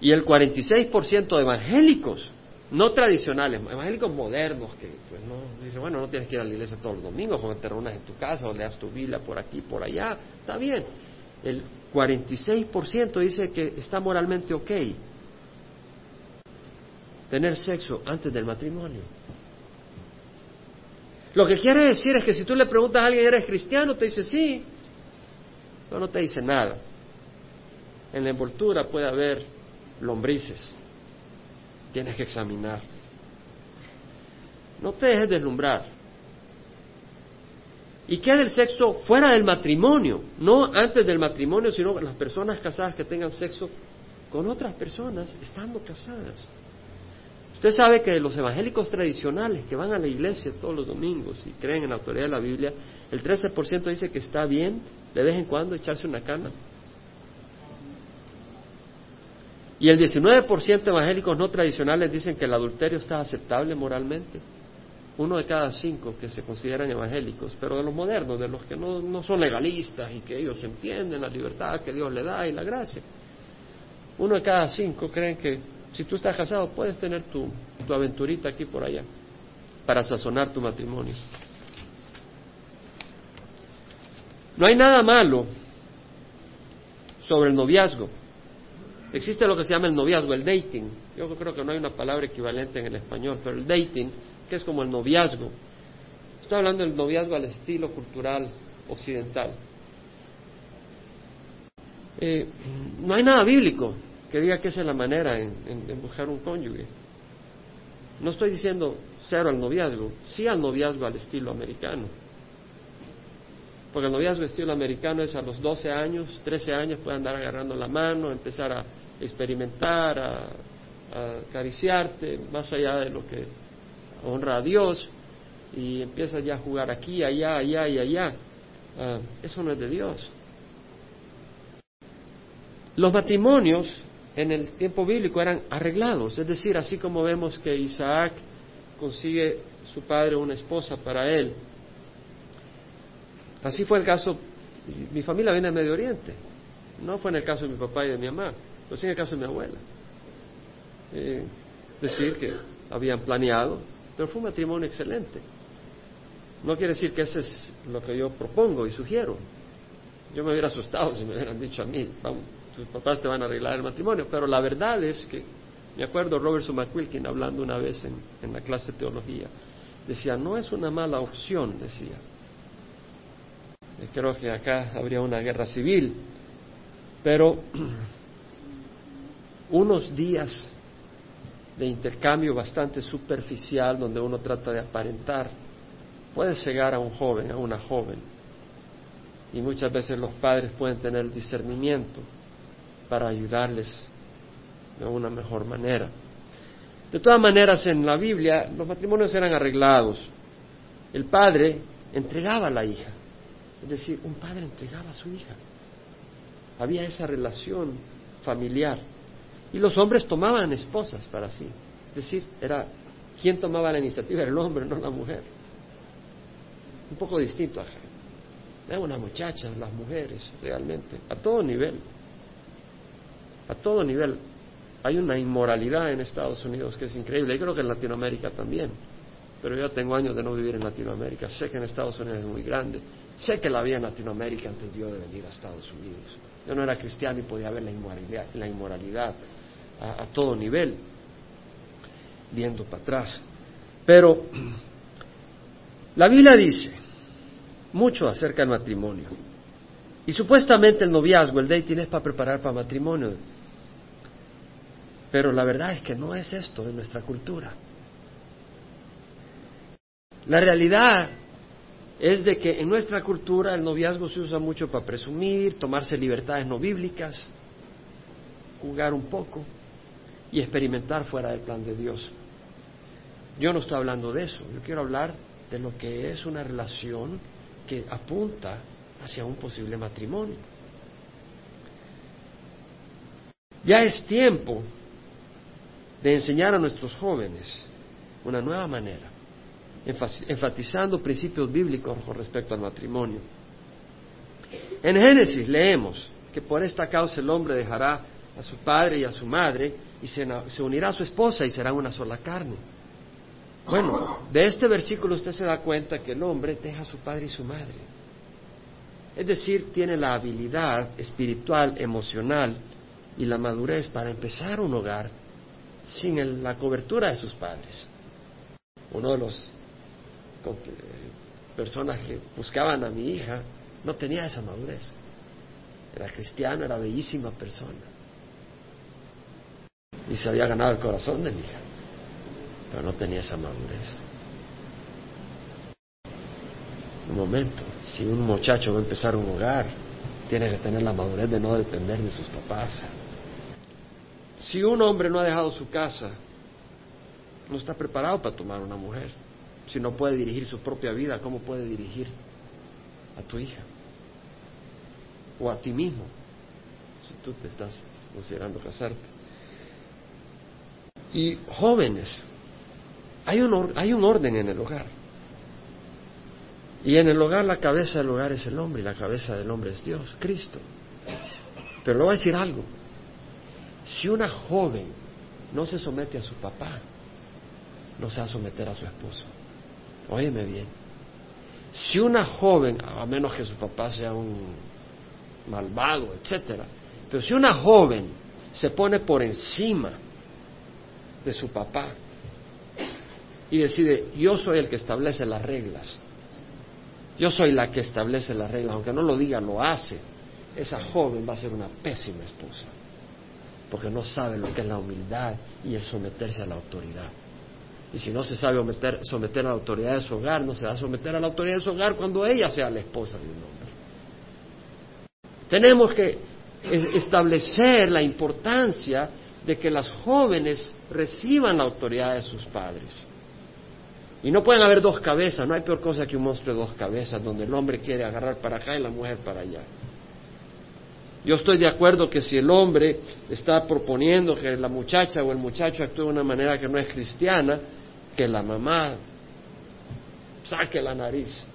Y el 46% de evangélicos, no tradicionales, evangélicos modernos, que pues no, dicen, bueno, no tienes que ir a la iglesia todos los domingos, cuando te reúnas en tu casa o leas tu Biblia por aquí, por allá, está bien. el 46% dice que está moralmente ok tener sexo antes del matrimonio. Lo que quiere decir es que si tú le preguntas a alguien, ¿eres cristiano? Te dice sí, pero no te dice nada. En la envoltura puede haber lombrices. Tienes que examinar. No te dejes deslumbrar. ¿Y qué del sexo fuera del matrimonio? No antes del matrimonio, sino las personas casadas que tengan sexo con otras personas estando casadas. Usted sabe que los evangélicos tradicionales que van a la iglesia todos los domingos y creen en la autoridad de la Biblia, el 13% dice que está bien de vez en cuando echarse una cana. Y el 19% de evangélicos no tradicionales dicen que el adulterio está aceptable moralmente uno de cada cinco que se consideran evangélicos, pero de los modernos, de los que no, son legalistas y que ellos entienden la libertad que Dios le da y la gracia. Uno de cada cinco creen que si tú estás casado puedes tener tu, tu aventurita aquí por allá para sazonar tu matrimonio. No hay nada malo sobre el noviazgo. Existe lo que se llama el noviazgo, el dating. Yo creo que no hay una palabra equivalente en el español, pero el dating que es como el noviazgo. Estoy hablando del noviazgo al estilo cultural occidental. Eh, no hay nada bíblico que diga que esa es la manera en, en, un cónyuge. No estoy diciendo cero al noviazgo, sí al noviazgo al estilo americano. Porque el noviazgo estilo americano es a los 12 años, 13 años, puede andar agarrando la mano, empezar a experimentar, a, acariciarte, más allá de lo que honra a Dios y empieza ya a jugar aquí, allá, allá y allá. Ah, eso no es de Dios. Los matrimonios en el tiempo bíblico eran arreglados, es decir, así como vemos que Isaac consigue su padre una esposa para él. Así fue el caso, mi familia viene del Medio Oriente, no fue en el caso de mi papá y de mi mamá, pero sí en el caso de mi abuela. Eh, decir que habían planeado pero fue un matrimonio excelente. No quiere decir que ese es lo que yo propongo y sugiero. Yo me hubiera asustado si me hubieran dicho a mí, tus papás te van a arreglar el matrimonio, pero la verdad es que, me acuerdo Robertson McQuilkin hablando una vez en, en la clase de teología, decía, no es una mala opción, decía. Creo que acá habría una guerra civil, pero unos días de intercambio bastante superficial donde uno trata de aparentar, puede llegar a un joven, a una joven. Y muchas veces los padres pueden tener discernimiento para ayudarles de una mejor manera. De todas maneras, en la Biblia los matrimonios eran arreglados. El padre entregaba a la hija, es decir, un padre entregaba a su hija. Había esa relación familiar. Y los hombres tomaban esposas para sí. Es decir, era quien tomaba la iniciativa, era el hombre, no la mujer. Un poco distinto acá. Es una muchacha, las mujeres, realmente, a todo nivel. A todo nivel. Hay una inmoralidad en Estados Unidos que es increíble. Y creo que en Latinoamérica también. Pero yo tengo años de no vivir en Latinoamérica. Sé que en Estados Unidos es muy grande. Sé que la vida en Latinoamérica antes yo de venir a Estados Unidos. Yo no era cristiano y podía ver la inmoralidad, la inmoralidad a, todo nivel, viendo para atrás. Pero la Biblia dice mucho acerca del matrimonio. Y supuestamente el noviazgo, el dating es para preparar para matrimonio. Pero la verdad es que no es esto en nuestra cultura. La realidad es de que en nuestra cultura el noviazgo se usa mucho para presumir, tomarse libertades no bíblicas, jugar un poco y experimentar fuera del plan de Dios. Yo no estoy hablando de eso, yo quiero hablar de lo que es una relación que apunta hacia un posible matrimonio. Ya es tiempo de enseñar a nuestros jóvenes una nueva manera, enfatizando principios bíblicos con respecto al matrimonio. En Génesis leemos que por esta causa el hombre dejará a su padre y a su madre y se, unirá a su esposa y será una sola carne. Bueno, de este versículo usted se da cuenta que el hombre deja a su padre y su madre. Es decir, tiene la habilidad espiritual, emocional y la madurez para empezar un hogar sin la cobertura de sus padres. Uno de los personas que buscaban a mi hija no tenía esa madurez. Era cristiano, era bellísima persona. Y se había ganado el corazón de mi hija, pero no tenía esa madurez. Un momento, si un muchacho va a empezar un hogar, tiene que tener la madurez de no depender de sus papás. Si un hombre no ha dejado su casa, no está preparado para tomar una mujer. Si no puede dirigir su propia vida, ¿cómo puede dirigir a tu hija? O a ti mismo, si tú te estás considerando casarte. Y jóvenes, hay un, hay un orden en el hogar. Y en el hogar la cabeza del hogar es el hombre y la cabeza del hombre es Dios, Cristo. Pero le voy a decir algo. Si una joven no se somete a su papá, no se va a someter a su esposo. Óyeme bien. Si una joven, a menos que su papá sea un malvado, etcétera, pero si una joven se pone por encima de su papá y decide, yo soy el que establece las reglas, yo soy la que establece las reglas, aunque no lo diga, lo hace, esa joven va a ser una pésima esposa, porque no sabe lo que es la humildad y el someterse a la autoridad. Y si no se sabe someter, a la autoridad de su hogar, no se va a someter a la autoridad de su hogar cuando ella sea la esposa de un hombre. Tenemos que establecer la importancia de que las jóvenes reciban la autoridad de sus padres. Y no pueden haber dos cabezas, no hay peor cosa que un monstruo de dos cabezas, donde el hombre quiere agarrar para acá y la mujer para allá. Yo estoy de acuerdo que si el hombre está proponiendo que la muchacha o el muchacho actúe de una manera que no es cristiana, que la mamá saque la nariz.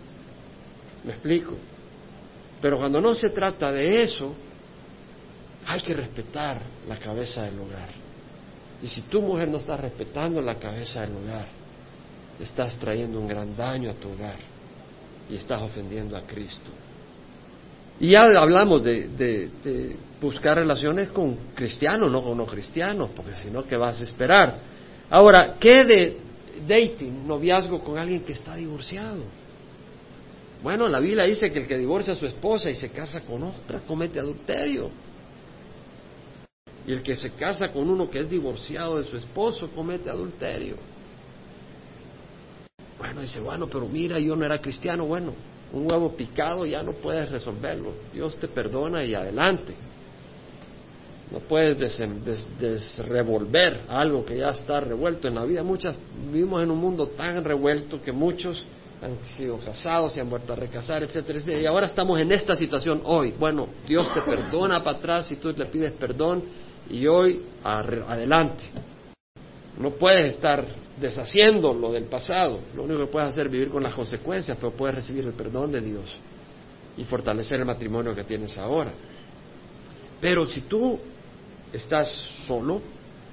¿Me explico? Pero cuando no se trata de eso, hay que respetar la cabeza del hogar. Y si tu mujer no está respetando la cabeza del hogar, estás trayendo un gran daño a tu hogar y estás ofendiendo a Cristo. Y ya hablamos de, buscar relaciones con cristianos, no con no cristianos, porque si no, ¿qué vas a esperar? Ahora, ¿qué de dating, noviazgo con alguien que está divorciado. Bueno, la Biblia dice que el que divorcia a su esposa y se casa con otra comete adulterio. Y el que se casa con uno que es divorciado de su esposo comete adulterio. Bueno, dice, bueno, pero mira, yo no era cristiano. Bueno, un huevo picado ya no puedes resolverlo. Dios te perdona y adelante. No puedes desrevolver algo que ya está revuelto en la vida. Muchas vivimos en un mundo tan revuelto que muchos han sido casados, se han vuelto a recasar, etcétera, etcétera. Y ahora estamos en esta situación hoy. Bueno, Dios te perdona para atrás y tú le pides perdón y hoy adelante. No puedes estar deshaciendo lo del pasado. Lo único que puedes hacer es vivir con las consecuencias, pero puedes recibir el perdón de Dios y fortalecer el matrimonio que tienes ahora. Pero si tú estás solo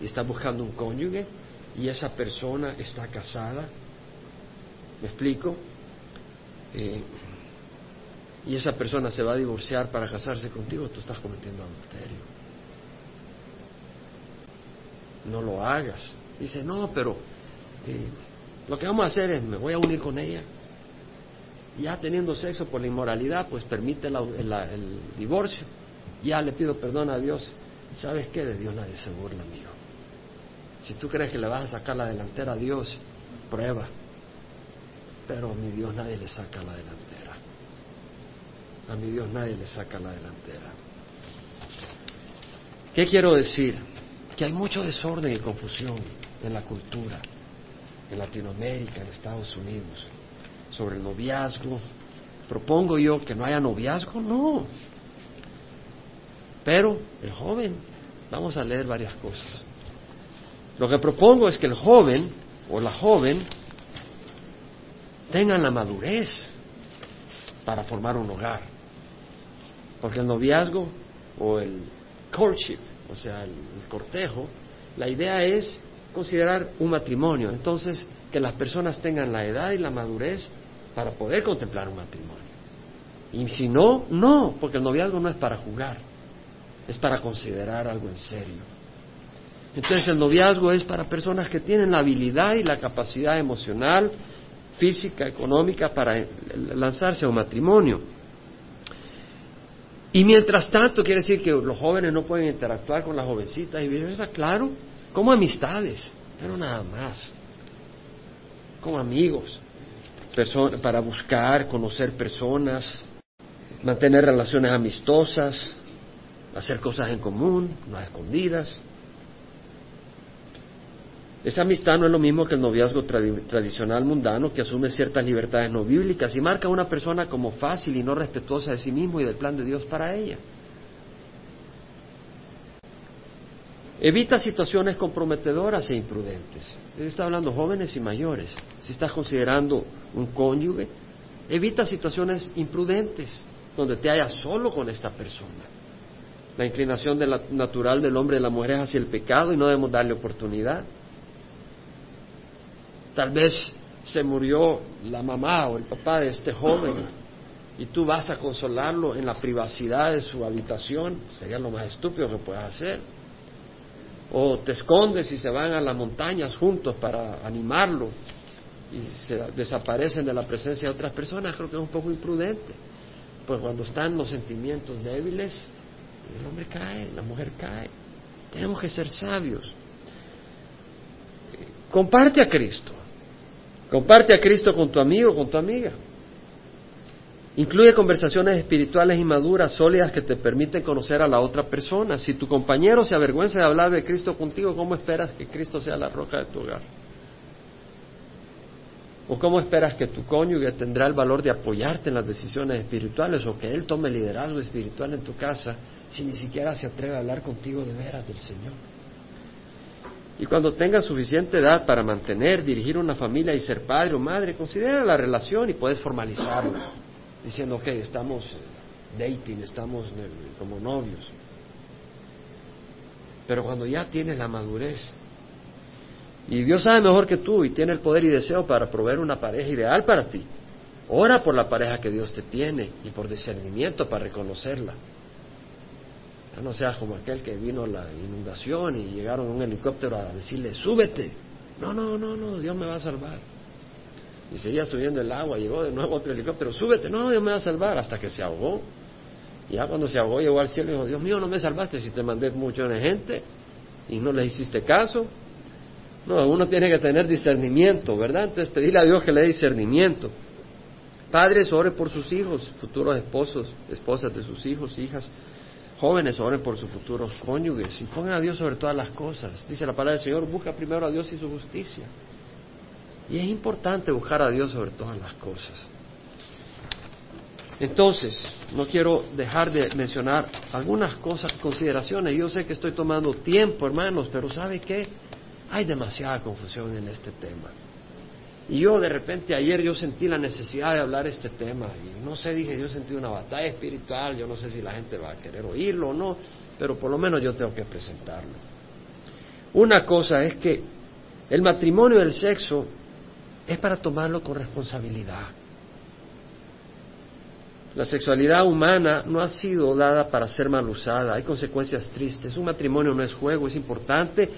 y estás buscando un cónyuge y esa persona está casada, ¿me explico? Eh, y esa persona se va a divorciar para casarse contigo, tú estás cometiendo adulterio. No lo hagas. Dice, no, pero eh, lo que vamos a hacer es, me voy a unir con ella. Ya teniendo sexo por la inmoralidad, pues permite el divorcio. Ya le pido perdón a Dios ¿Sabes qué? De Dios nadie se burla, amigo. Si tú crees que le vas a sacar la delantera a Dios, prueba. Pero a mi Dios nadie le saca la delantera. A mi Dios nadie le saca la delantera. ¿Qué quiero decir? Que hay mucho desorden y confusión en la cultura, en Latinoamérica, en Estados Unidos, sobre el noviazgo. ¿Propongo yo que no haya noviazgo? No. Pero el joven, vamos a leer varias cosas. Lo que propongo es que el joven o la joven tengan la madurez para formar un hogar. Porque el noviazgo o el courtship, o sea, el, cortejo, la idea es considerar un matrimonio. Entonces, que las personas tengan la edad y la madurez para poder contemplar un matrimonio. Y si no, no, porque el noviazgo no es para jugar, es para considerar algo en serio. Entonces el noviazgo es para personas que tienen la habilidad y la capacidad emocional, física, económica para lanzarse a un matrimonio. Y mientras tanto quiere decir que los jóvenes no pueden interactuar con las jovencitas y viceversa, claro, como amistades, pero nada más, como amigos, para buscar, conocer personas, mantener relaciones amistosas, hacer cosas en común, no escondidas. Esa amistad no es lo mismo que el noviazgo tradicional mundano que asume ciertas libertades no bíblicas y marca a una persona como fácil y no respetuosa de sí mismo y del plan de Dios para ella. Evita situaciones comprometedoras e imprudentes. Estoy hablando jóvenes y mayores. Si estás considerando un cónyuge, evita situaciones imprudentes donde te hayas solo con esta persona. La inclinación natural del hombre y de la mujer es hacia el pecado y no debemos darle oportunidad. Tal vez se murió la mamá o el papá de este joven y tú vas a consolarlo en la privacidad de su habitación, sería lo más estúpido que puedas hacer. O te escondes y se van a las montañas juntos para animarlo y se desaparecen de la presencia de otras personas, creo que es un poco imprudente. Pues cuando están los sentimientos débiles, el hombre cae, la mujer cae. Tenemos que ser sabios. Comparte a Cristo. Comparte a Cristo con tu amigo, con tu amiga. Incluye conversaciones espirituales y maduras, sólidas, que te permiten conocer a la otra persona. Si tu compañero se avergüenza de hablar de Cristo contigo, ¿cómo esperas que Cristo sea la roca de tu hogar? ¿O cómo esperas que tu cónyuge tendrá el valor de apoyarte en las decisiones espirituales o que él tome liderazgo espiritual en tu casa si ni siquiera se atreve a hablar contigo de veras del Señor? Y cuando tengas suficiente edad para mantener, dirigir una familia y ser padre o madre, considera la relación y puedes formalizarlo, diciendo, ok, estamos dating, estamos como novios. Pero cuando ya tienes la madurez, y Dios sabe mejor que tú y tiene el poder y deseo para proveer una pareja ideal para ti, ora por la pareja que Dios te tiene y por discernimiento para reconocerla no seas como aquel que vino la inundación y llegaron un helicóptero a decirle, súbete. No, no, no, no, Dios me va a salvar. Y seguía subiendo el agua, llegó de nuevo otro helicóptero, súbete, no, Dios me va a salvar, hasta que se ahogó. Ya cuando se ahogó, llegó al cielo y dijo, Dios mío, no me salvaste si te mandé mucho de gente y no le hiciste caso. No, uno tiene que tener discernimiento, ¿verdad? Entonces pedirle a Dios que le dé discernimiento. Padres, ore por sus hijos, futuros esposos, esposas de sus hijos, hijas. Jóvenes, oren por sus futuros cónyuges y pongan a Dios sobre todas las cosas. Dice la palabra del Señor, busca primero a Dios y su justicia. Y es importante buscar a Dios sobre todas las cosas. Entonces, no quiero dejar de mencionar algunas cosas, consideraciones. Yo sé que estoy tomando tiempo, hermanos, pero ¿sabe qué? Hay demasiada confusión en este tema. Y yo de repente ayer yo sentí la necesidad de hablar este tema y no sé, dije, yo sentí una batalla espiritual, yo no sé si la gente va a querer oírlo o no, pero por lo menos yo tengo que presentarlo. Una cosa es que el matrimonio y el sexo es para tomarlo con responsabilidad. La sexualidad humana no ha sido dada para ser mal usada, hay consecuencias tristes. Un matrimonio no es juego, es importante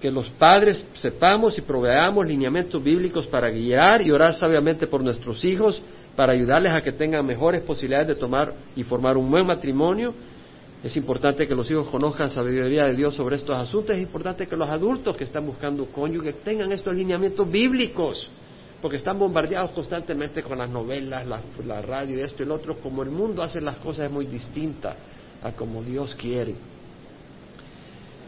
que los padres sepamos y proveamos lineamientos bíblicos para guiar y orar sabiamente por nuestros hijos, para ayudarles a que tengan mejores posibilidades de tomar y formar un buen matrimonio. Es importante que los hijos conozcan sabiduría de Dios sobre estos asuntos. Es importante que los adultos que están buscando cónyuge tengan estos lineamientos bíblicos, porque están bombardeados constantemente con las novelas, la, la radio, esto y lo otro. Como el mundo hace las cosas es muy distinta a como Dios quiere.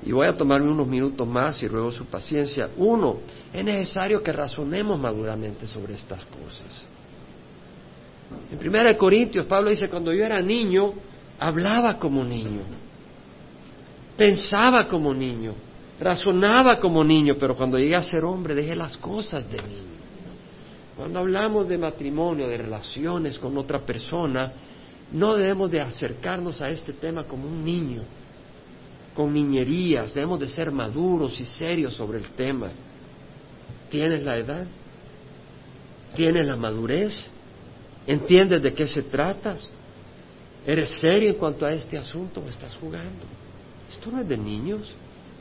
Y voy a tomarme unos minutos más y ruego su paciencia. Uno, es necesario que razonemos maduramente sobre estas cosas. En Primera de Corintios, Pablo dice, cuando yo era niño, hablaba como niño, pensaba como niño, razonaba como niño, pero cuando llegué a ser hombre dejé las cosas de niño. Cuando hablamos de matrimonio, de relaciones con otra persona, no debemos de acercarnos a este tema como un niño, con niñerías, debemos de ser maduros y serios sobre el tema. ¿Tienes la edad? ¿Tienes la madurez? ¿Entiendes de qué se trata? ¿Eres serio en cuanto a este asunto o estás jugando? Esto no es de niños.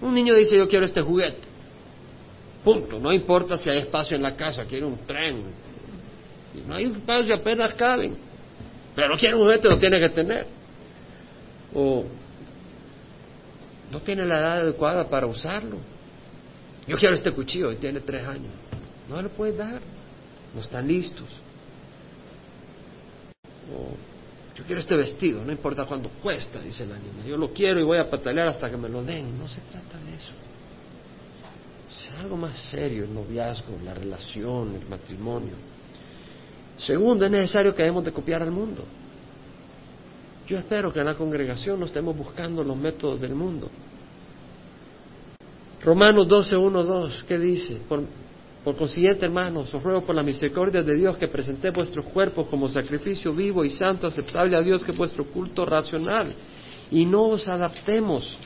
Un niño dice yo quiero este juguete. Punto. No importa si hay espacio en la casa, quiere un tren. No hay espacio, apenas caben. Pero quiere un juguete, lo tiene que tener. O no tiene la edad adecuada para usarlo. Yo quiero este cuchillo y tiene tres años. No lo puedes dar. No están listos. O yo quiero este vestido, no importa cuánto cuesta, dice la niña. Yo lo quiero y voy a patalear hasta que me lo den. No se trata de eso. Es algo más serio el noviazgo, la relación, el matrimonio. Segundo, es necesario que debemos de copiar al mundo. Yo espero que en la congregación no estemos buscando los métodos del mundo. Romanos 12, 1, 2, ¿qué dice? Por, consiguiente, hermanos, os ruego por la misericordia de Dios que presenté vuestros cuerpos como sacrificio vivo y santo, aceptable a Dios, que es vuestro culto racional. Y no os adaptemos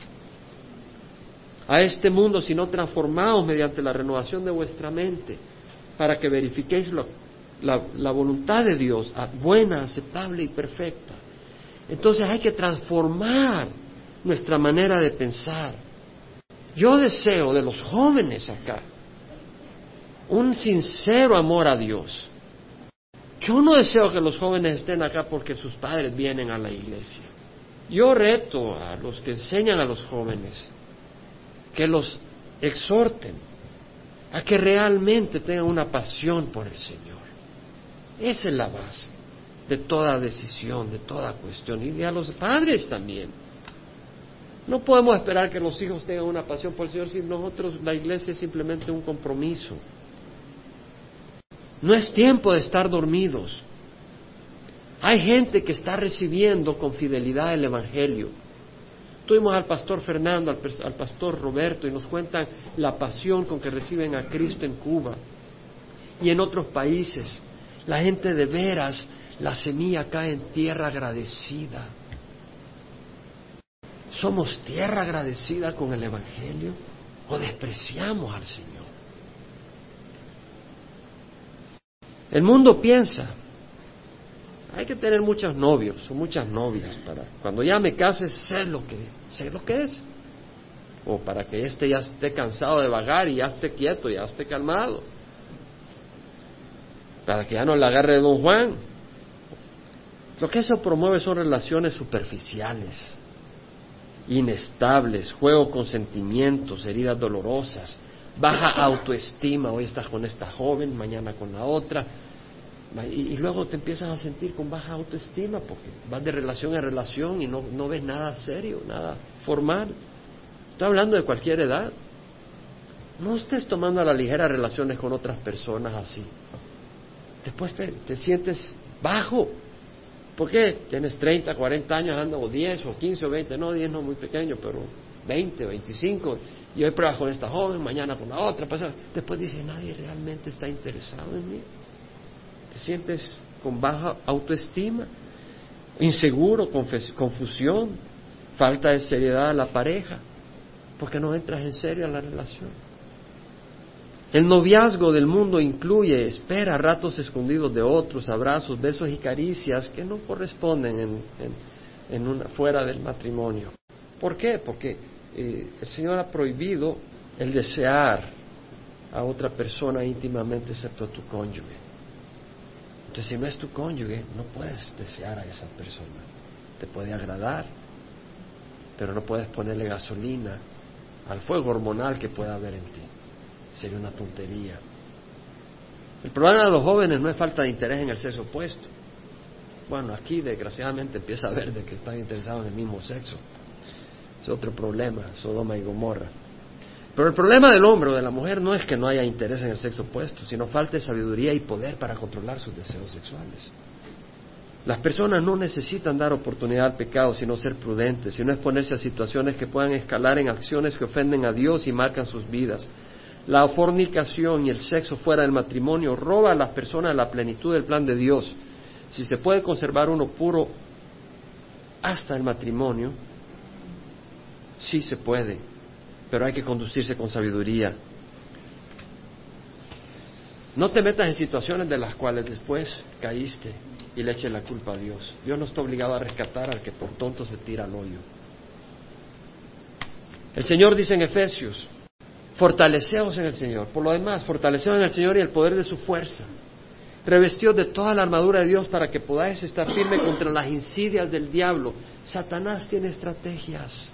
a este mundo, sino transformaos mediante la renovación de vuestra mente, para que verifiquéis la, la voluntad de Dios, buena, aceptable y perfecta. Entonces hay que transformar nuestra manera de pensar. Yo deseo de los jóvenes acá un sincero amor a Dios. Yo no deseo que los jóvenes estén acá porque sus padres vienen a la iglesia. Yo reto a los que enseñan a los jóvenes que los exhorten a que realmente tengan una pasión por el Señor. Esa es la base de toda decisión, de toda cuestión, y a los padres también. No podemos esperar que los hijos tengan una pasión por el Señor si nosotros, la iglesia, es simplemente un compromiso. No es tiempo de estar dormidos. Hay gente que está recibiendo con fidelidad el Evangelio. Tuvimos al pastor Fernando, al, pastor Roberto, y nos cuentan la pasión con que reciben a Cristo en Cuba y en otros países. La gente de veras, la semilla cae en tierra agradecida. ¿Somos tierra agradecida con el Evangelio o despreciamos al Señor? El mundo piensa, hay que tener muchos novios o muchas novias para cuando ya me case sé lo que sé lo que es. O para que éste ya esté cansado de vagar y ya esté quieto, ya esté calmado, para que ya no le agarre don Juan. Lo que eso promueve son relaciones superficiales, inestables, juego con sentimientos, heridas dolorosas, baja autoestima, hoy estás con esta joven, mañana con la otra, y, luego te empiezas a sentir con baja autoestima porque vas de relación en relación y no, no ves nada serio, nada formal. Estoy hablando de cualquier edad. No estés tomando a la ligera relaciones con otras personas así. Después te, te sientes bajo. ¿Por qué? Tienes 30, 40 años, anda, o 10, o 15, o 20, no, 10 no muy pequeño, pero 20, 25 y hoy pruebas con esta joven, mañana con la otra, después dice, nadie realmente está interesado en mí. Te sientes con baja autoestima, inseguro, confusión, falta de seriedad a la pareja, porque no entras en serio a la relación. El noviazgo del mundo incluye espera, ratos escondidos de otros, abrazos, besos y caricias que no corresponden en, fuera del matrimonio. ¿Por qué? Porque eh, el Señor ha prohibido el desear a otra persona íntimamente excepto a tu cónyuge. Entonces, si no es tu cónyuge, no puedes desear a esa persona. Te puede agradar, pero no puedes ponerle gasolina al fuego hormonal que pueda haber en ti. Sería una tontería. El problema de los jóvenes no es falta de interés en el sexo opuesto. Bueno, aquí desgraciadamente empieza a ver de que están interesados en el mismo sexo. Es otro problema, Sodoma y Gomorra. Pero el problema del hombre o de la mujer no es que no haya interés en el sexo opuesto, sino falta de sabiduría y poder para controlar sus deseos sexuales. Las personas no necesitan dar oportunidad al pecado, sino ser prudentes, sino exponerse a situaciones que puedan escalar en acciones que ofenden a Dios y marcan sus vidas. La fornicación y el sexo fuera del matrimonio roba a las personas la plenitud del plan de Dios. Si se puede conservar uno puro hasta el matrimonio, Sí se puede, pero hay que conducirse con sabiduría. No te metas en situaciones de las cuales después caíste y le eche la culpa a Dios. Dios no está obligado a rescatar al que por tonto se tira al hoyo. El Señor dice en Efesios, fortaleceos en el Señor. Por lo demás, fortaleceos en el Señor y el poder de su fuerza. Revestió de toda la armadura de Dios para que podáis estar firme contra las insidias del diablo. Satanás tiene estrategias.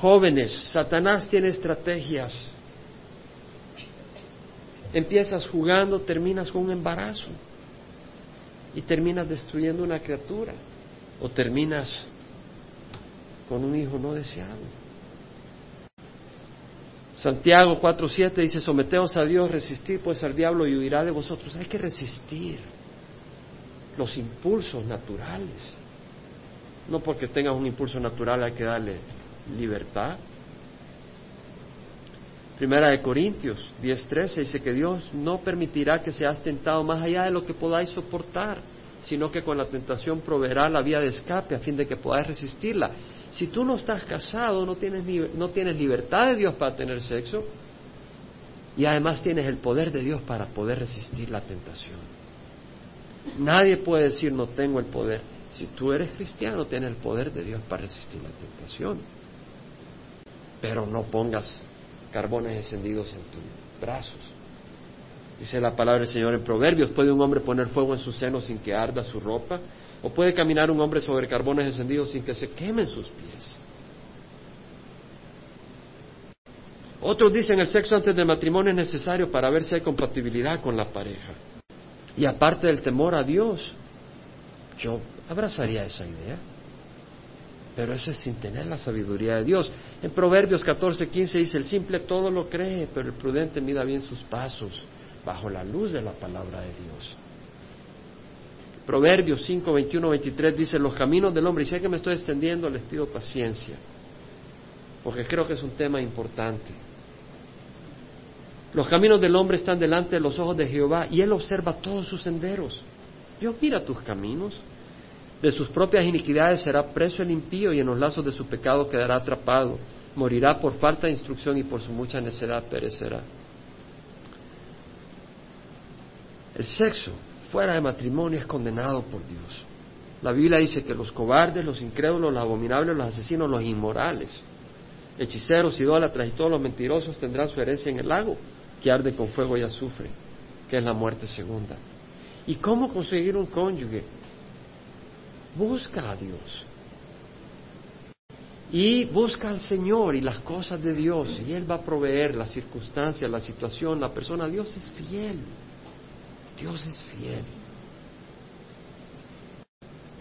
Jóvenes, Satanás tiene estrategias. Empiezas jugando, terminas con un embarazo y terminas destruyendo una criatura o terminas con un hijo no deseado. Santiago 4.7 dice, someteos a Dios, resistir pues al diablo y huirá de vosotros. Hay que resistir los impulsos naturales. No porque tengas un impulso natural hay que darle libertad. Primera de Corintios 10:13 dice que Dios no permitirá que seas tentado más allá de lo que podáis soportar, sino que con la tentación proveerá la vía de escape a fin de que podáis resistirla. Si tú no estás casado, no tienes, no tienes libertad de Dios para tener sexo y además tienes el poder de Dios para poder resistir la tentación. Nadie puede decir no tengo el poder. Si tú eres cristiano, tienes el poder de Dios para resistir la tentación. Pero no pongas carbones encendidos en tus brazos. Dice la palabra del Señor en Proverbios, ¿puede un hombre poner fuego en su seno sin que arda su ropa? ¿O puede caminar un hombre sobre carbones encendidos sin que se quemen sus pies? Otros dicen el sexo antes del matrimonio es necesario para ver si hay compatibilidad con la pareja. Y aparte del temor a Dios, yo abrazaría esa idea. Pero eso es sin tener la sabiduría de Dios. En Proverbios 14, 15 dice, el simple todo lo cree, pero el prudente mida bien sus pasos bajo la luz de la palabra de Dios. Proverbios 5, 21, 23 dice, los caminos del hombre, y sé que me estoy extendiendo, les pido paciencia, porque creo que es un tema importante. Los caminos del hombre están delante de los ojos de Jehová y él observa todos sus senderos. Dios mira tus caminos. De sus propias iniquidades será preso el impío y en los lazos de su pecado quedará atrapado. Morirá por falta de instrucción y por su mucha necedad perecerá. El sexo fuera de matrimonio es condenado por Dios. La Biblia dice que los cobardes, los incrédulos, los abominables, los asesinos, los inmorales, hechiceros, idólatras y todos los mentirosos tendrán su herencia en el lago que arde con fuego y azufre, que es la muerte segunda. ¿Y cómo conseguir un cónyuge? Busca a Dios. Y busca al Señor y las cosas de Dios. Y Él va a proveer las circunstancias, la situación, la persona. Dios es fiel. Dios es fiel.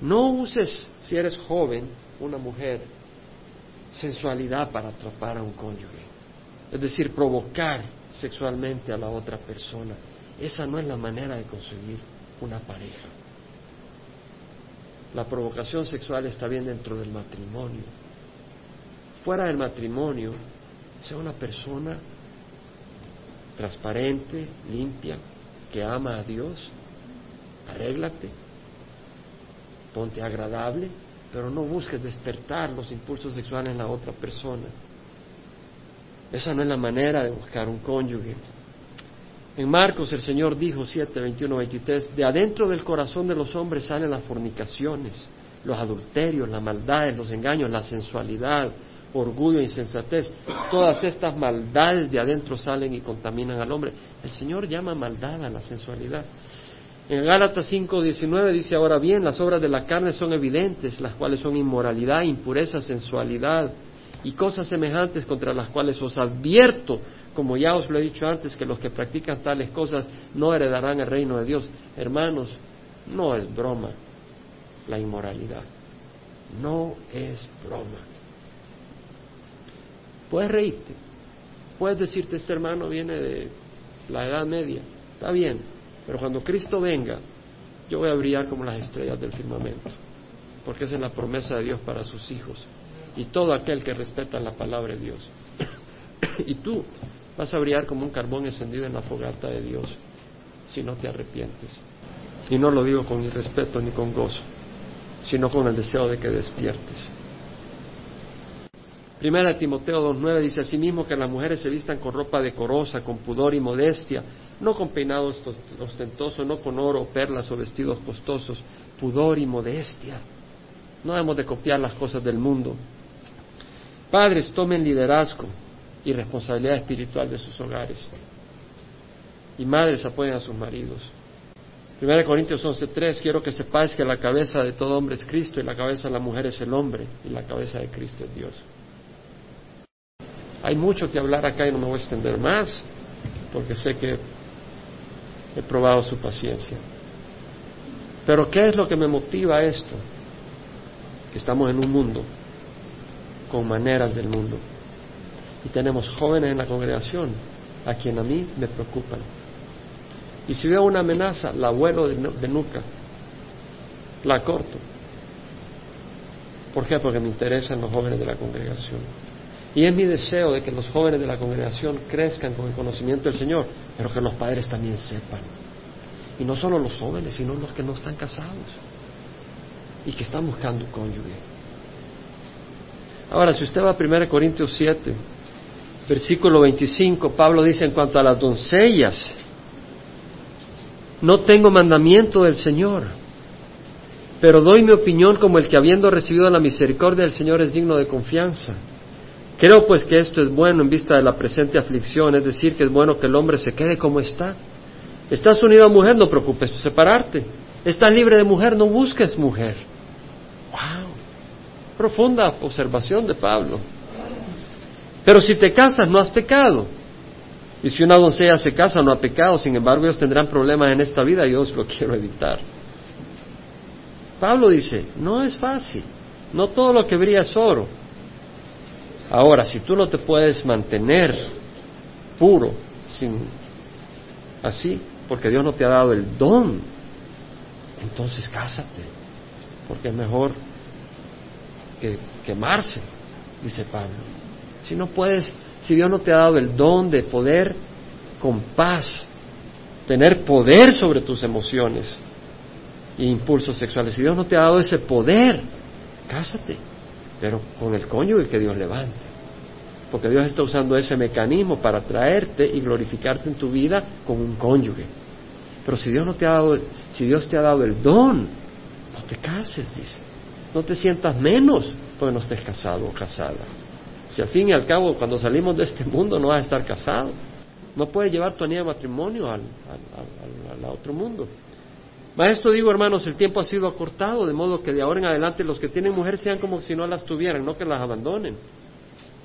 No uses, si eres joven, una mujer, sensualidad para atrapar a un cónyuge. Es decir, provocar sexualmente a la otra persona. Esa no es la manera de conseguir una pareja. La provocación sexual está bien dentro del matrimonio. Fuera del matrimonio, sea una persona transparente, limpia, que ama a Dios, arréglate, ponte agradable, pero no busques despertar los impulsos sexuales en la otra persona. Esa no es la manera de buscar un cónyuge. En Marcos el Señor dijo 7, 21, 23, de adentro del corazón de los hombres salen las fornicaciones, los adulterios, las maldades, los engaños, la sensualidad, orgullo, insensatez. Todas estas maldades de adentro salen y contaminan al hombre. El Señor llama maldad a la sensualidad. En Gálatas 5, 19 dice, ahora bien, las obras de la carne son evidentes, las cuales son inmoralidad, impureza, sensualidad y cosas semejantes contra las cuales os advierto como ya os lo he dicho antes, que los que practican tales cosas no heredarán el reino de Dios. Hermanos, no es broma la inmoralidad. No es broma. Puedes reírte. Puedes decirte, este hermano viene de la Edad Media. Está bien. Pero cuando Cristo venga, yo voy a brillar como las estrellas del firmamento. Porque esa es la promesa de Dios para sus hijos. Y todo aquel que respeta la palabra de Dios. y tú Vas a brillar como un carbón encendido en la fogata de Dios si no te arrepientes. Y no lo digo con irrespeto ni con gozo, sino con el deseo de que despiertes. Primera Timoteo 2.9 dice asimismo que las mujeres se vistan con ropa decorosa, con pudor y modestia, no con peinados ostentosos, no con oro, perlas o vestidos costosos, pudor y modestia. No debemos de copiar las cosas del mundo. Padres, tomen liderazgo y responsabilidad espiritual de sus hogares. Y madres, apoyen a sus maridos. 1 Corintios 11:3, quiero que sepáis que la cabeza de todo hombre es Cristo y la cabeza de la mujer es el hombre y la cabeza de Cristo es Dios. Hay mucho que hablar acá y no me voy a extender más porque sé que he probado su paciencia. Pero ¿qué es lo que me motiva a esto? Que estamos en un mundo con maneras del mundo y tenemos jóvenes en la congregación a quien a mí me preocupan y si veo una amenaza, la vuelo de, nuca, la corto. ¿Por qué? Porque me interesan los jóvenes de la congregación. Y es mi deseo de que los jóvenes de la congregación crezcan con el conocimiento del Señor, pero que los padres también sepan. Y no solo los jóvenes, sino los que no están casados y que están buscando cónyuge. Ahora, si usted va a 1 Corintios 7, versículo 25, Pablo dice en cuanto a las doncellas, no tengo mandamiento del Señor, pero doy mi opinión como el que habiendo recibido la misericordia del Señor es digno de confianza. Creo pues que esto es bueno en vista de la presente aflicción, es decir, que es bueno que el hombre se quede como está. Estás unido a mujer, no preocupes por separarte. Estás libre de mujer, no busques mujer. ¡Wow! Profunda observación de Pablo. Pero si te casas, no has pecado. Y si una doncella se casa, no ha pecado, sin embargo ellos tendrán problemas en esta vida y yo lo quiero evitar. Pablo dice, no es fácil, no todo lo que brilla es oro. Ahora, si tú no te puedes mantener puro, sin así, porque Dios no te ha dado el don, entonces cásate, porque es mejor que quemarse, dice Pablo. Si no puedes si Dios no te ha dado el don de poder con paz, tener poder sobre tus emociones e impulsos sexuales, si Dios no te ha dado ese poder, cásate, pero con el cónyuge que Dios levante. Porque Dios está usando ese mecanismo para traerte y glorificarte en tu vida con un cónyuge. Pero si Dios no te ha dado, si Dios te ha dado el don, no te cases, dice. No te sientas menos porque no estés casado o casada. Si al fin y al cabo, cuando salimos de este mundo, no vas a estar casado. No puedes llevar tu anillo de matrimonio al, otro mundo. Más esto digo, hermanos, el tiempo ha sido acortado, de modo que de ahora en adelante los que tienen mujer sean como si no las tuvieran, no que las abandonen.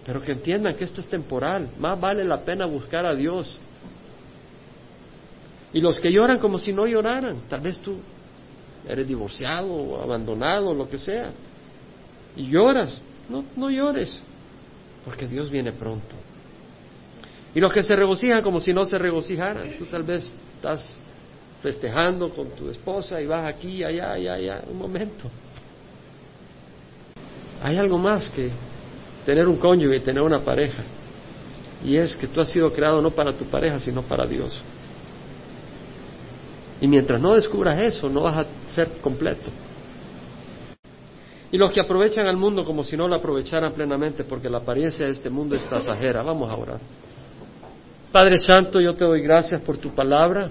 Pero que entiendan que esto es temporal. Más vale la pena buscar a Dios. Y los que lloran como si no lloraran, tal vez tú eres divorciado abandonado lo que sea, y lloras, no, no llores porque Dios viene pronto. Y los que se regocijan como si no se regocijaran, tú tal vez estás festejando con tu esposa y vas aquí, allá, allá, allá, un momento. Hay algo más que tener un cónyuge y tener una pareja. Y es que tú has sido creado no para tu pareja, sino para Dios. Y mientras no descubras eso, no vas a ser completo. Y los que aprovechan al mundo como si no lo aprovecharan plenamente, porque la apariencia de este mundo es pasajera. Vamos a orar. Padre Santo, yo te doy gracias por tu palabra.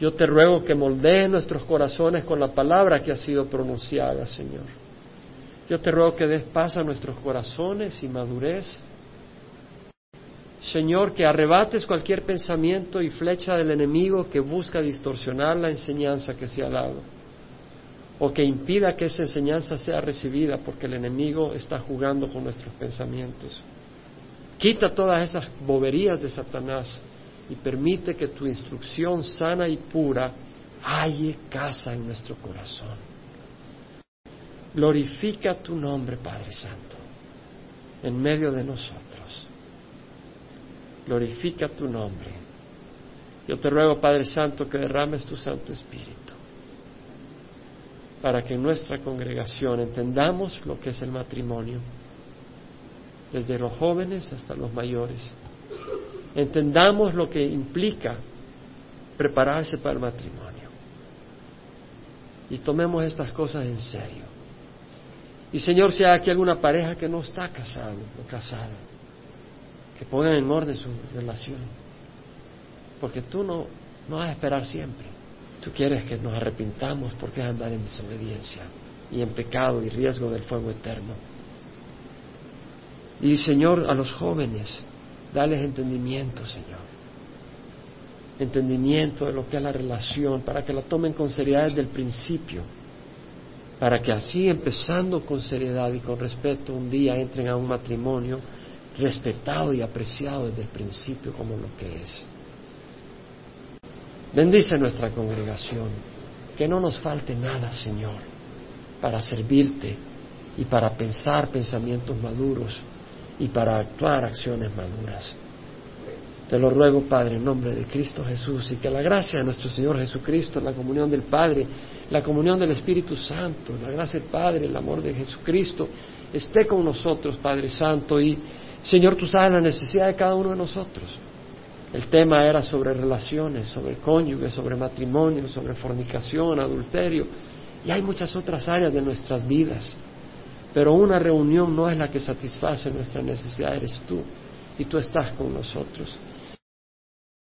Yo te ruego que moldees nuestros corazones con la palabra que ha sido pronunciada, Señor. Yo te ruego que des paz a nuestros corazones y madurez. Señor, que arrebates cualquier pensamiento y flecha del enemigo que busca distorsionar la enseñanza que se ha dado o que impida que esa enseñanza sea recibida porque el enemigo está jugando con nuestros pensamientos. Quita todas esas boberías de Satanás y permite que tu instrucción sana y pura halle casa en nuestro corazón. Glorifica tu nombre, Padre Santo, en medio de nosotros. Glorifica tu nombre. Yo te ruego, Padre Santo, que derrames tu Santo Espíritu para que en nuestra congregación entendamos lo que es el matrimonio, desde los jóvenes hasta los mayores. Entendamos lo que implica prepararse para el matrimonio. Y tomemos estas cosas en serio. Y Señor, si hay aquí alguna pareja que no está casado o casada, que pongan en orden su relación. porque tú no, no vas a esperar siempre. Tú quieres que nos arrepintamos porque es andar en desobediencia y en pecado y riesgo del fuego eterno. Y Señor, a los jóvenes, dales entendimiento, Señor. Entendimiento de lo que es la relación, para que la tomen con seriedad desde el principio, para que así, empezando con seriedad y con respeto, un día entren a un matrimonio respetado y apreciado desde el principio como lo que es. Bendice nuestra congregación, que no nos falte nada, Señor, para servirte y para pensar pensamientos maduros y para actuar acciones maduras. Te lo ruego, Padre, en nombre de Cristo Jesús, y que la gracia de nuestro Señor Jesucristo, la comunión del Padre, la comunión del Espíritu Santo, la gracia del Padre, el amor de Jesucristo, esté con nosotros, Padre Santo, y Señor, tú sabes la necesidad de cada uno de nosotros. El tema era sobre relaciones, sobre cónyuge, sobre matrimonio, sobre fornicación, adulterio, y hay muchas otras áreas de nuestras vidas. Pero una reunión no es la que satisface nuestra necesidad, eres tú, y tú estás con nosotros.